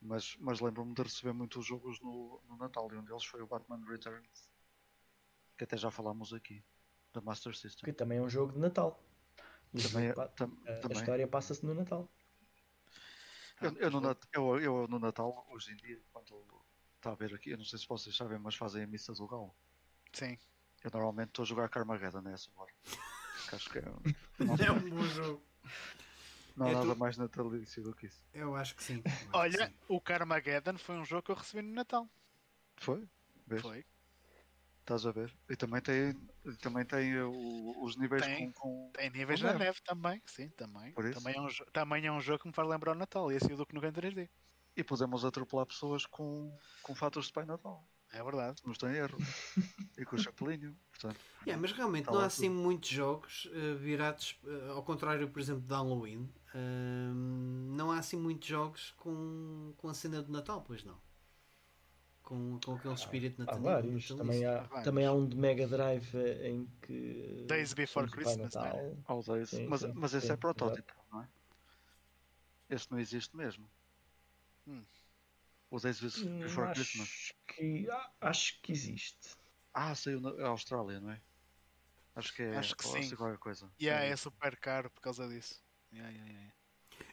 S1: Mas, mas lembro-me de receber muitos jogos no, no Natal e um deles foi o Batman Returns, que até já falámos aqui, da Master System.
S5: Que também é um jogo de Natal.
S1: Também, é- tam,
S5: a,
S1: também.
S5: a história passa-se no Natal.
S1: Eu, eu, no, eu, eu, no Natal, hoje em dia, quando está a ver aqui, eu não sei se vocês sabem, mas fazem a missa do galo.
S3: Sim.
S1: Eu normalmente estou a jogar Carmageddon nessa hora. acho que é,
S2: não, é um bom jogo.
S1: Não há é nada tu... mais natalício do que isso.
S2: Eu acho que sim.
S3: Acho Olha, que sim. o Carmageddon foi um jogo que eu recebi no Natal.
S1: Foi?
S3: Vês? Foi.
S1: Estás a ver? E também tem, também tem o, os níveis
S3: tem,
S1: com, com,
S3: Tem níveis na neve. neve também, sim, também. Também é, um, também é um jogo que me faz lembrar o Natal, e é o do que nunca em 3D.
S1: E podemos atropelar pessoas com, com fatores de Pai Natal.
S3: É verdade.
S1: Não está em erro. e com o chapelinho. Portanto,
S2: yeah, mas realmente não há assim muitos jogos uh, virados, uh, ao contrário, por exemplo, de Halloween. Uh, não há assim muitos jogos com, com a cena do Natal, pois não. Com, com aquele espírito
S5: ah, natalino. Há vários. Também há, há também há um de Mega Drive eh, em que.
S3: Days Before Christmas.
S1: Natal. É? Oh, Days. Sim, mas, sim, mas esse sim, é protótipo, não é? Este não existe mesmo. Hum. O Days Before
S5: hum,
S1: Christmas.
S5: Que, acho que existe.
S1: Ah, saiu na Austrália, não é? Acho que é.
S3: Acho que sim.
S1: qualquer coisa.
S3: Yeah, é super caro por causa disso. Yeah, yeah, yeah.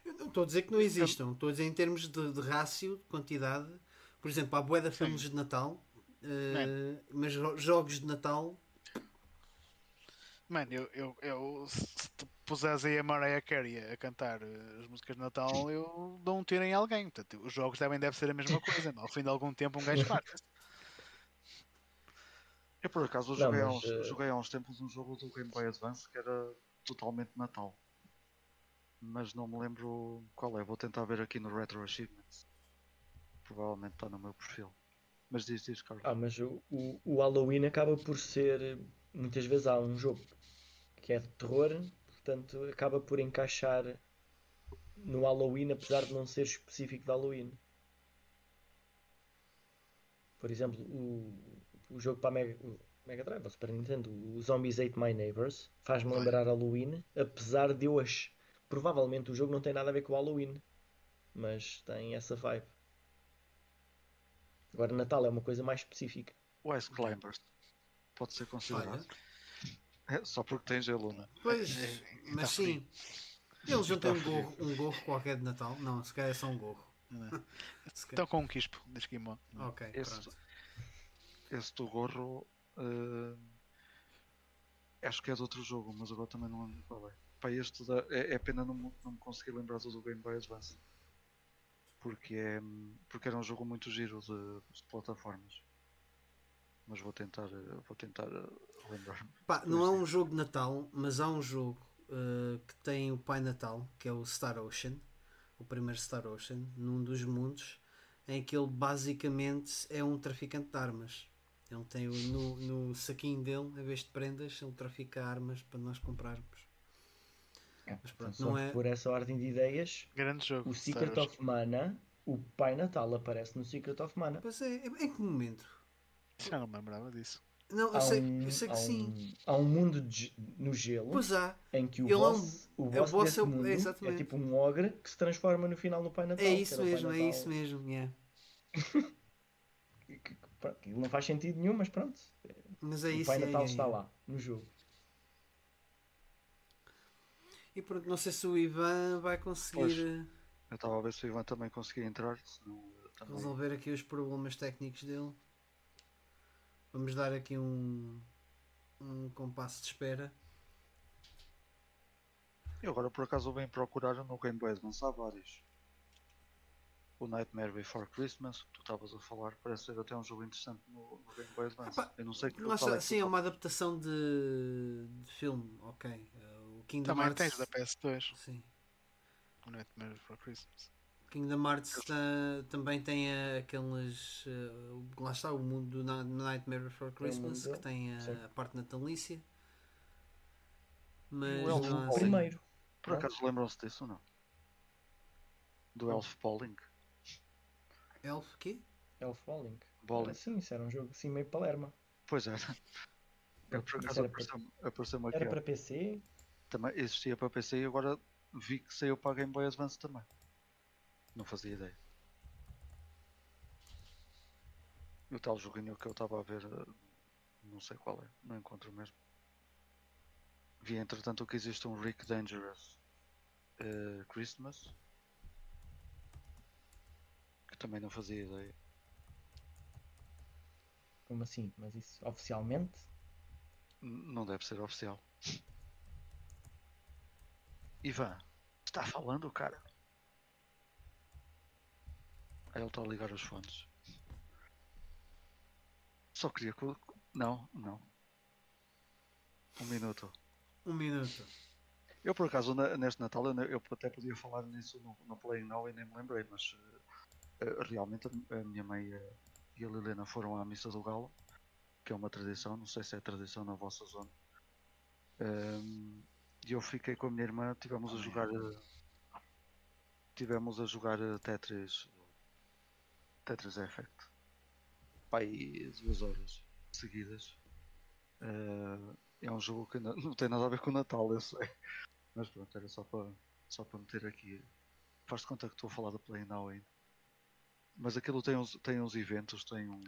S2: Eu não estou a dizer que não existam, estou a dizer em termos de, de rácio, de quantidade. Por exemplo, há boeda filmes de Natal, uh, mas jogos de Natal.
S3: Mano, eu, eu, eu se tu puseres aí a Mariah Carey a cantar eh, as músicas de Natal, eu dou um tiro em alguém. Portanto, os jogos devem deve ser a mesma coisa. Ao fim de algum tempo, um gajo farta.
S1: Eu por acaso joguei, não, mas, há uns, uh... joguei há uns tempos um jogo do Game Boy Advance que era totalmente Natal. Mas não me lembro qual é. Vou tentar ver aqui no Retro Achievements. Provavelmente está no meu perfil. Mas diz, diz, Carlos.
S5: Ah, mas o, o, o Halloween acaba por ser. Muitas vezes há um jogo que é de terror, portanto acaba por encaixar no Halloween, apesar de não ser específico de Halloween. Por exemplo, o, o jogo para a Mega, Mega Drive, ou Super Nintendo, o Zombies Ate My Neighbors, faz-me lembrar Halloween, apesar de achar. Provavelmente o jogo não tem nada a ver com o Halloween, mas tem essa vibe. Agora, Natal é uma coisa mais específica.
S1: O Ice Climbers pode ser considerado. É, só porque tem gelo, não é?
S2: pois,
S3: É,
S2: mas
S3: tá frio.
S2: sim. Eles não têm um gorro, um gorro qualquer de Natal? Não, se calhar é só um gorro.
S3: É? Estão com um quispo de esquimó.
S2: Ok,
S1: Esse,
S2: pronto.
S1: esse do gorro eh, acho que é de outro jogo, mas agora também não lembro qual é. Pá, este da- é, é pena não, me- não me conseguir lembrar do do Game Boy Advance. Porque, é, porque era um jogo muito giro de, de plataformas. Mas vou tentar, vou tentar eh, lembrar-me.
S2: Não é um jogo de Natal, mas há um jogo uh, que tem o Pai Natal, que é o Star Ocean, o primeiro Star Ocean, num dos mundos, em que ele basicamente é um traficante de armas. Ele tem no, no saquinho dele, em vez de prendas, ele trafica armas para nós comprarmos. Mas pronto,
S5: Só
S2: não é.
S5: por essa ordem de ideias,
S3: Grande jogo.
S5: o Secret
S3: Wars.
S5: of Mana, o Pai Natal aparece no Secret of Mana.
S2: Pois é, em que momento?
S3: Já não me lembrava disso.
S2: Não, eu
S5: Há
S2: sei,
S5: um-
S2: eu sei que
S5: há
S2: sim.
S5: um- há um mundo de no gelo
S2: Pois há.
S5: em que o
S2: Ele é um-
S5: boss, o
S2: é o
S5: boss,
S2: boss é
S5: mundo
S2: é
S5: é, tipo um ogre que se transforma no final no Pai Natal.
S2: É isso mesmo, é isso mesmo. yeah.
S5: Que- que- pronto, não faz sentido nenhum, mas pronto.
S2: Mas é
S5: o
S2: isso.
S5: Pai
S2: é,
S5: Natal
S2: é,
S5: está
S2: é.
S5: lá, no jogo.
S2: E pronto, não sei se o Ivan vai conseguir.
S1: Pois. Eu estava a ver se o Ivan também conseguia entrar, senão também.
S2: resolver aqui os problemas técnicos dele. Vamos dar aqui um, um compasso de espera.
S1: E agora por acaso vem procurar no Game Boy Advance há vários. O Nightmare Before Christmas, que tu estavas a falar, parece ser até um jogo interessante no, no Game Boy Advance. Eu não sei que
S2: está,
S1: é
S2: sim, é uma adaptação de, de filme, ok. Kingdom
S3: Também
S2: Hearts.
S3: tens da PS2.
S2: Sim.
S3: O Nightmare for Christmas.
S2: Kingdom Hearts tá- também tem eh, aqueles. o- lá está o mundo do Na- Nightmare Before Christmas,
S5: mundo
S2: que tem a, a parte natalícia. Mas
S1: O Elf
S2: não
S1: Falling.
S5: primeiro.
S1: Por acaso lembram-se disso ou não? Do Elf Bowling?
S2: Elf quê?
S5: Elf Bowling.
S1: Bowling.
S5: Ah, sim, isso era um jogo assim meio Palerma.
S1: Pois era. Eu, por acaso
S5: era para-
S1: apareceu-me.
S5: Era para PC,
S1: Também existia para PC e agora vi que saiu para a Game Boy Advance também. Não fazia ideia. E o tal joguinho que eu estava a ver, eh, não sei qual é, não encontro mesmo. Vi entretanto que existe um Rick Dangerous eh, Christmas. Que também não fazia ideia.
S5: como assim? Mas isso oficialmente?
S1: N- Não deve ser oficial. Ivan, está falando, cara? Aí ele está a ligar os fones. Só queria que. Não, não. Um minuto.
S2: Um minuto.
S1: Eu por acaso neste Natal eu, até podia falar nisso no, no Play Now e nem me lembrei, mas eh, eh, realmente a, minha mãe eh, e a Liliana foram à Missa do Galo, que é uma tradição, não sei se é tradição na vossa zona. Ehm, e eu fiquei com a minha irmã, tivemos a jogar tivemos a jogar Tetris Tetris Effect. Pai duas horas seguidas. Eh, é um jogo que não, não tem nada a ver com o Natal, eu sei. Mas pronto, era só para só para meter aqui. Faz de conta que estou a falar da Play Now ainda. Mas aquilo tem uns, tem uns eventos, tem um.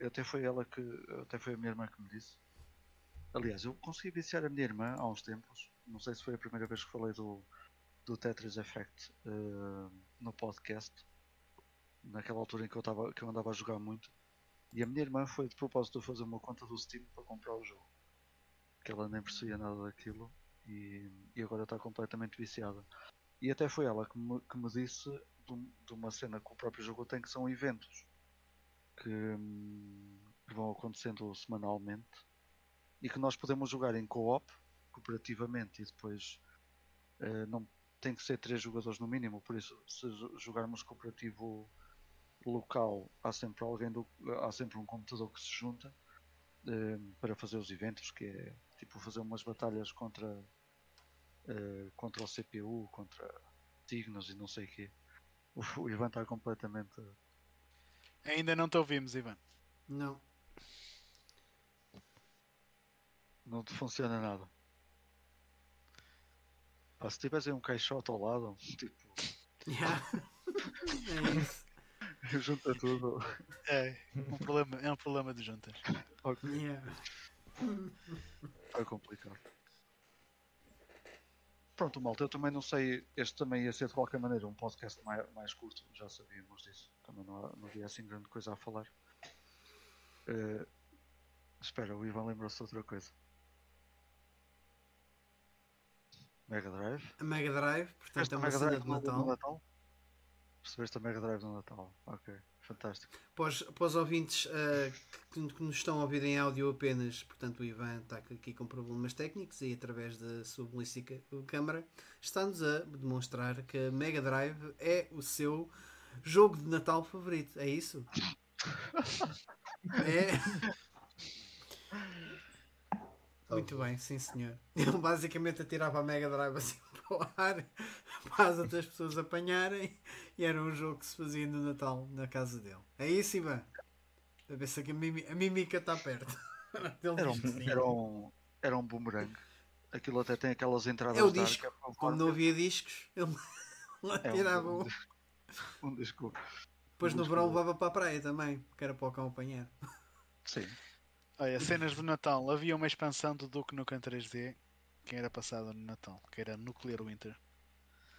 S1: Até foi ela que. Até foi a minha irmã que me disse. Aliás, eu consegui viciar a minha irmã há uns tempos. Não sei se foi a primeira vez que falei do, do Tetris Effect eh, no podcast. Naquela altura em que eu, tava, que eu andava a jogar muito. E a minha irmã foi de propósito fazer uma conta do Steam para comprar o jogo. Que ela nem percebia nada daquilo e, e agora está completamente viciada. E até foi ela que me, que me disse de, de uma cena que o próprio jogo tem que são eventos que, hum, que vão acontecendo semanalmente e que nós podemos jogar em co-op, cooperativamente, e depois eh, não tem que ser três jogadores no mínimo, por isso se jo- jogarmos cooperativo local há sempre alguém do, há sempre um computador que se junta eh, para fazer os eventos, que é tipo fazer umas batalhas contra eh, contra o CPU, contra signos e não sei o quê. O, o Ivan está completamente.
S3: Ainda não te ouvimos, Ivan.
S2: Não.
S1: Não te funciona nada. Pá, se tivesse aí um caixote ao lado, tipo,
S2: Yeah. é isso.
S1: junta tudo.
S3: É um problema, é um problema de juntas.
S1: Ok,
S2: Yeah.
S1: Foi complicado. Pronto, malta, eu também não sei. Este também ia ser de qualquer maneira um podcast mais, mais curto, já sabíamos disso. Também não, há- não havia assim grande coisa a falar. Eh, espera, o Ivan lembrou-se de outra coisa. Mega Drive.
S2: A Mega Drive, portanto
S1: Esta
S2: é uma
S1: Mega
S2: cena
S1: Drive
S2: de Natal.
S1: Natal? Percebeste a Mega Drive no Natal? Ok, fantástico.
S2: Para os, para os ouvintes eh, que, que nos estão a ouvir em áudio apenas, portanto o Ivan está aqui com problemas técnicos e através da sua belíssima câmara está-nos a demonstrar que a Mega Drive é o seu jogo de Natal favorito. É isso? É. Muito bem, sim senhor. Ele basicamente atirava a Mega Drive assim para o ar para as outras pessoas apanharem e era um jogo que se fazia no Natal na casa dele. É isso, Ivan? A ver se a, mimi- a mímica está perto.
S1: Era um, era um, era um boomerang. Aquilo até tem aquelas entradas
S2: É o disco.
S1: que é
S2: Como não havia discos, ele
S1: é um-
S2: atirava.
S1: um,
S2: um.
S1: disco- um disco.
S2: Depois
S1: um
S2: no
S1: disco
S2: verão levava para a praia também, que era para o cão apanhar.
S1: Sim.
S3: Olha, cenas do Natal. Havia uma expansão do Duke Nukem 3D que era passada no Natal, que era Nuclear Winter.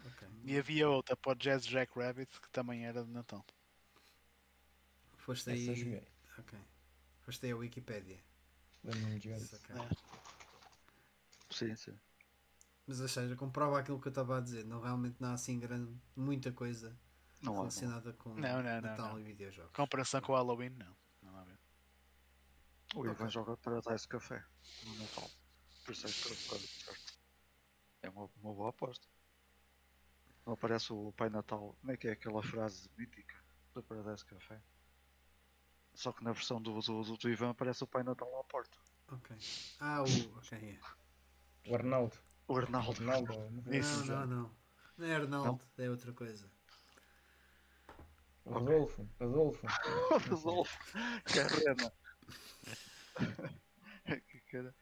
S2: Ok.
S3: E havia outra para o Jazz Jack Rabbit que também era de Natal.
S2: Foste aí.
S5: joguei.
S2: Foste aí a.
S5: Lembro-me de jogar isso.
S2: Saquei.
S3: É.
S1: Sim, sim.
S2: Mas ou seja, comprova aquilo que eu estava a dizer. Não realmente não há assim grande, muita coisa
S1: Não há. não
S2: relacionada com
S3: Não, não, não,
S2: Natal
S3: não.
S2: e videojogos.
S3: Comparação com o Halloween, não. Não há a ver.
S1: O Ivan
S2: Ok.
S1: joga Paradise Café no Natal. Por isso é que estou certo. É uma, uma boa aposta. Não aparece o Pai Natal. Como é que é aquela frase mítica do Paradise Café? Só que na versão do, do, do, do Ivan aparece o Pai Natal à porta.
S2: Ok. Ah, o. Ok, é.
S5: O Arnaldo.
S1: O Arnaldo.
S5: Arnaldo.
S3: Isso,
S2: Não, não, não. Não é Arnaldo, é outra coisa.
S5: O Rodolfo. Rodolfo.
S1: Rodolfo. Carrena. cara.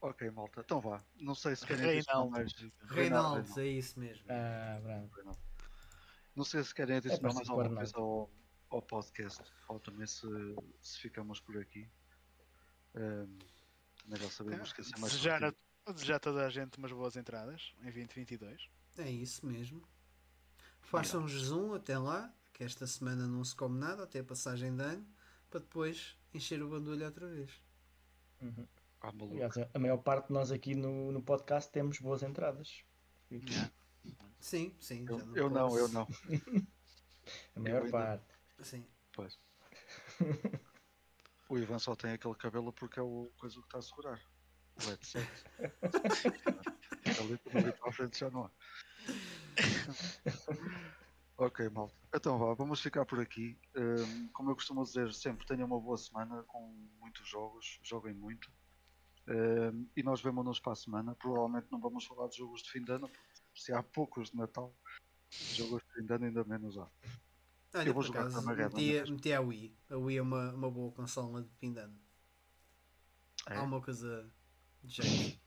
S1: Ok, malta. Então vá. Não sei se querem adicionar
S3: Reinaldo.
S1: mais.
S2: Reinaldo, é isso mesmo.
S5: Ah, bravo.
S1: Reinaldo. Não sei se querem adicionar mais
S5: parecido com o
S1: alguma coisa ao, ao podcast ou também se, se ficamos por aqui. Também já sabemos que ser mais
S3: Desejar, a, desejar a toda a gente umas boas entradas em 2022.
S2: É isso mesmo. Façam jejum até lá, que esta semana não se come nada, até a passagem de ano, para depois encher o bandulho outra vez.
S5: Uhum.
S1: Ah.
S5: Aliás, a- maior parte de nós aqui no, no podcast temos boas entradas.
S2: Sim, sim. já
S1: Eu, eu não, eu não.
S5: A maior
S1: ainda-
S5: parte.
S2: Sim.
S1: Pois. O Ivan só tem aquele cabelo porque é o coisa que está a segurar. O headset. ali, ali para a frente já não há. ok, malta. Então vá, vamos ficar por aqui. Hum, como eu costumo dizer sempre, tenham uma boa semana com muitos jogos, joguem muito. Hum, e nós vemos-nos para a semana. Provavelmente não vamos falar de jogos de fim de ano, porque se há poucos de Natal, jogos de fim de ano ainda menos há.
S2: Olha,
S1: Eu vou jogar
S2: acaso,
S1: Magana
S2: meti, meti a Wii. A Wii é uma, uma boa consola de fim de ano.
S1: É?
S2: Há uma coisa de jeito.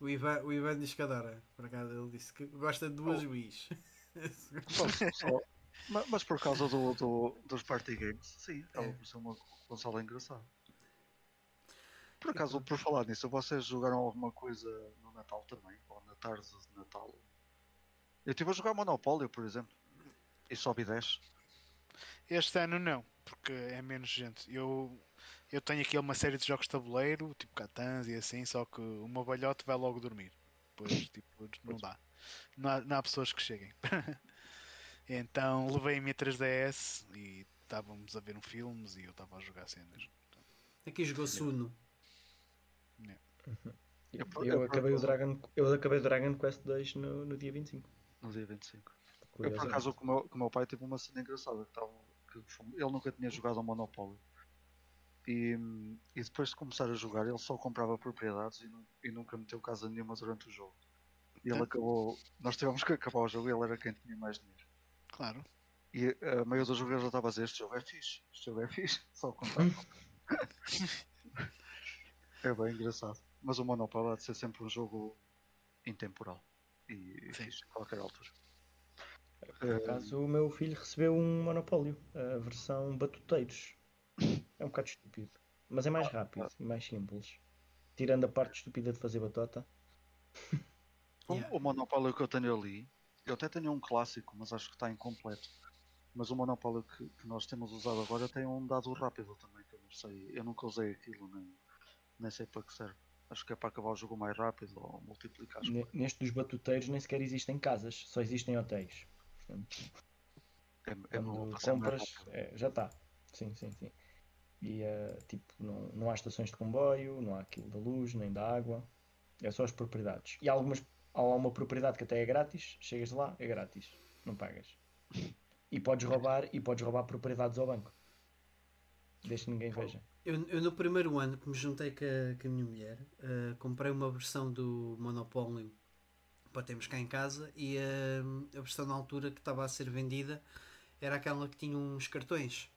S2: O Ivan, o Ivan diz que adora. Por acaso ele disse que gosta de duas
S1: Oh.
S2: Wii's.
S1: Só- só- ma- mas por causa do, do- dos party games, sim, acaba
S2: É.
S1: por ser uma consola engraçada. Por acaso, por falar nisso, vocês jogaram alguma coisa no Natal também? Ou na tarde de Natal? Eu estive a jogar Monopólio, por exemplo. E sobe 10.
S3: Este ano não, porque é menos gente. Eu, eu tenho aqui uma série de jogos de tabuleiro, tipo Catans e assim, só que o meu velhote vai logo dormir. Pois, tipo, não dá. Não há, não há pessoas que cheguem. então levei a minha 3DS e estávamos a ver um filmes e eu estava a jogar cenas.
S2: Aqui jogou-se Uno.
S5: Eu,
S1: Eu-
S5: eu
S1: eu-
S5: acabei o Dragon, eu acabei o Dragon Quest 2 no, no dia 25.
S1: No dia 25. Eu, por acaso, com o meu, com o meu pai tive uma cena engraçada. Que tava, que ele nunca tinha jogado ao Monopólio. E, e depois de começar a jogar, ele só comprava propriedades e, nu- e nunca meteu casa nenhuma durante o jogo. E ele acabou. Nós tivemos que acabar o jogo e ele era quem tinha mais dinheiro.
S3: Claro.
S1: E a maioria dos jogadores já estava a dizer: Este jogo é fixe, este jogo é fixe. Só contar. é bem engraçado. Mas o Monopoly há de ser sempre um jogo intemporal e
S3: Sim.
S1: fixe a qualquer altura.
S5: Por acaso, o meu filho recebeu um Monopólio, a versão Batuteiros. É um bocado estúpido, mas é mais rápido e mais simples. Tirando a parte estúpida de fazer batota.
S1: O-
S2: Yeah.
S1: O Monopólio que eu tenho ali, eu até tenho um clássico, mas acho que está incompleto. Mas o Monopólio que, que nós temos usado agora tem um dado rápido também, que eu não sei. Eu nunca usei aquilo, nem, nem sei para que serve. Acho que é para acabar o jogo mais rápido ou multiplicar
S5: Ne-. Neste dos batuteiros nem sequer existem casas, só existem hotéis. Portanto,
S1: É, é
S5: quando
S1: mais
S5: compras, é, já está. Sim, sim, sim. E eh, tipo, não, não há estações de comboio, não há aquilo da luz, nem da água. É só as propriedades. E há algumas, há uma propriedade que até é grátis, chegas lá, é grátis, não pagas. E podes roubar, e podes roubar propriedades ao banco. Desde que ninguém veja.
S2: Eu, eu no primeiro ano que me juntei com a, com a minha mulher, eh, comprei uma versão do Monopólio para termos cá em casa e eh, a versão na altura que estava a ser vendida era aquela que tinha uns cartões.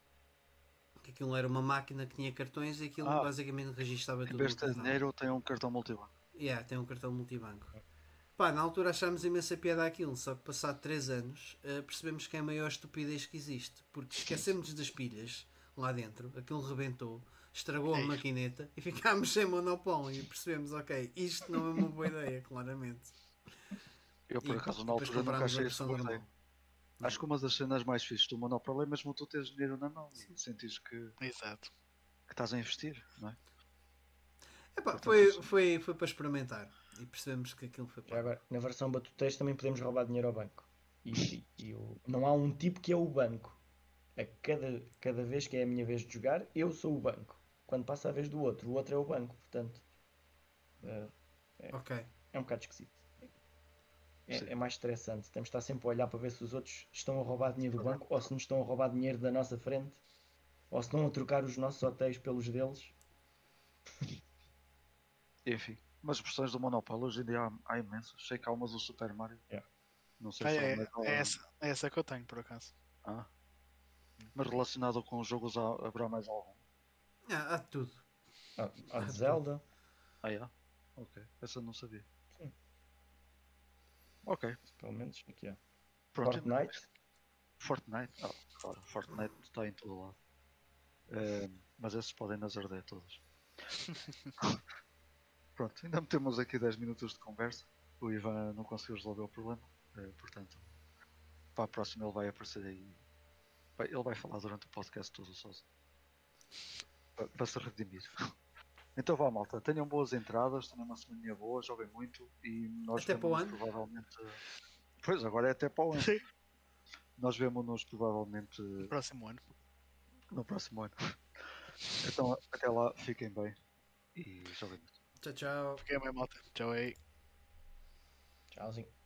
S2: Aquilo era uma máquina que tinha cartões e aquilo
S1: Ah.
S2: basicamente registava
S1: Em
S2: tudo.
S1: vez
S2: o
S1: de dinheiro, tem um cartão multibanco.
S2: Yeah, tem um cartão multibanco. Pá, na altura achámos imensa piada aquilo, só que passado 3 anos eh, percebemos que é a maior estupidez que existe, porque esquecemos das pilhas lá dentro, aquilo rebentou, estragou a maquineta e ficámos sem monopólio e percebemos, ok, isto não é uma boa ideia, claramente.
S1: Eu, por
S2: E
S1: acaso, na
S2: depois
S1: altura nunca
S2: comprámos a
S1: achei isso
S2: versão
S1: boa. Acho que uma das cenas mais fixes do Monopólio é mesmo tu teres dinheiro na mão e sentires que,
S3: Exato.
S1: que estás a investir, não é?
S2: Epá,
S1: Portanto,
S2: foi, foi, foi para experimentar e percebemos que aquilo foi
S5: agora, na versão batuteiros também podemos roubar dinheiro ao banco. E, e- o- não há um tipo que é o banco. A cada, cada vez que é a minha vez de jogar, eu sou o banco. Quando passa a vez do outro, o outro é o banco. Portanto, eh,
S2: Ok.
S5: é um bocado esquisito. É, é mais estressante. Temos de estar sempre a olhar para ver se os outros estão a roubar dinheiro do banco ou se nos estão a roubar dinheiro da nossa frente ou se estão a trocar os nossos hotéis pelos deles.
S1: Enfim, mas versões do Monopólio hoje em dia há, há imensas. Sei que há umas do Super Mario.
S5: Yeah.
S1: Não sei
S3: Ah,
S1: se
S3: é,
S1: uma-
S3: é essa, é essa que eu tenho, por acaso.
S1: Ah. Mas relacionado com os jogos há- haverá mais algum?
S2: Ah, há de tudo.
S5: Há, há de Zelda.
S1: Ah, é? Ok, essa eu não sabia.
S5: Sim.
S1: Ok,
S5: Pelo menos aqui há.
S1: pronto.
S5: Fortnite.
S1: Fortnite? Ah, claro, Fortnite está em todo lado. Eh, mas esses podem nas arder todos. Pronto, ainda metemos aqui 10 minutos de conversa. O Ivan não conseguiu resolver o problema. eh, portanto, para a próxima ele vai aparecer aí. Ele vai falar durante o podcast todo sozinho. Para, para se redimir. Então vá malta, tenham boas entradas, tenham uma semana boa, joguem muito e nós
S2: Até para o ano.
S1: provavelmente. Pois agora é até para o ano.
S3: Sim.
S1: Nós vemos-nos provavelmente
S3: Próximo ano.
S1: no próximo ano. Então até lá, fiquem bem e joguem muito.
S2: Tchau, tchau.
S3: Fiquei bem, malta. Tchau aí.
S5: Tchauzinho.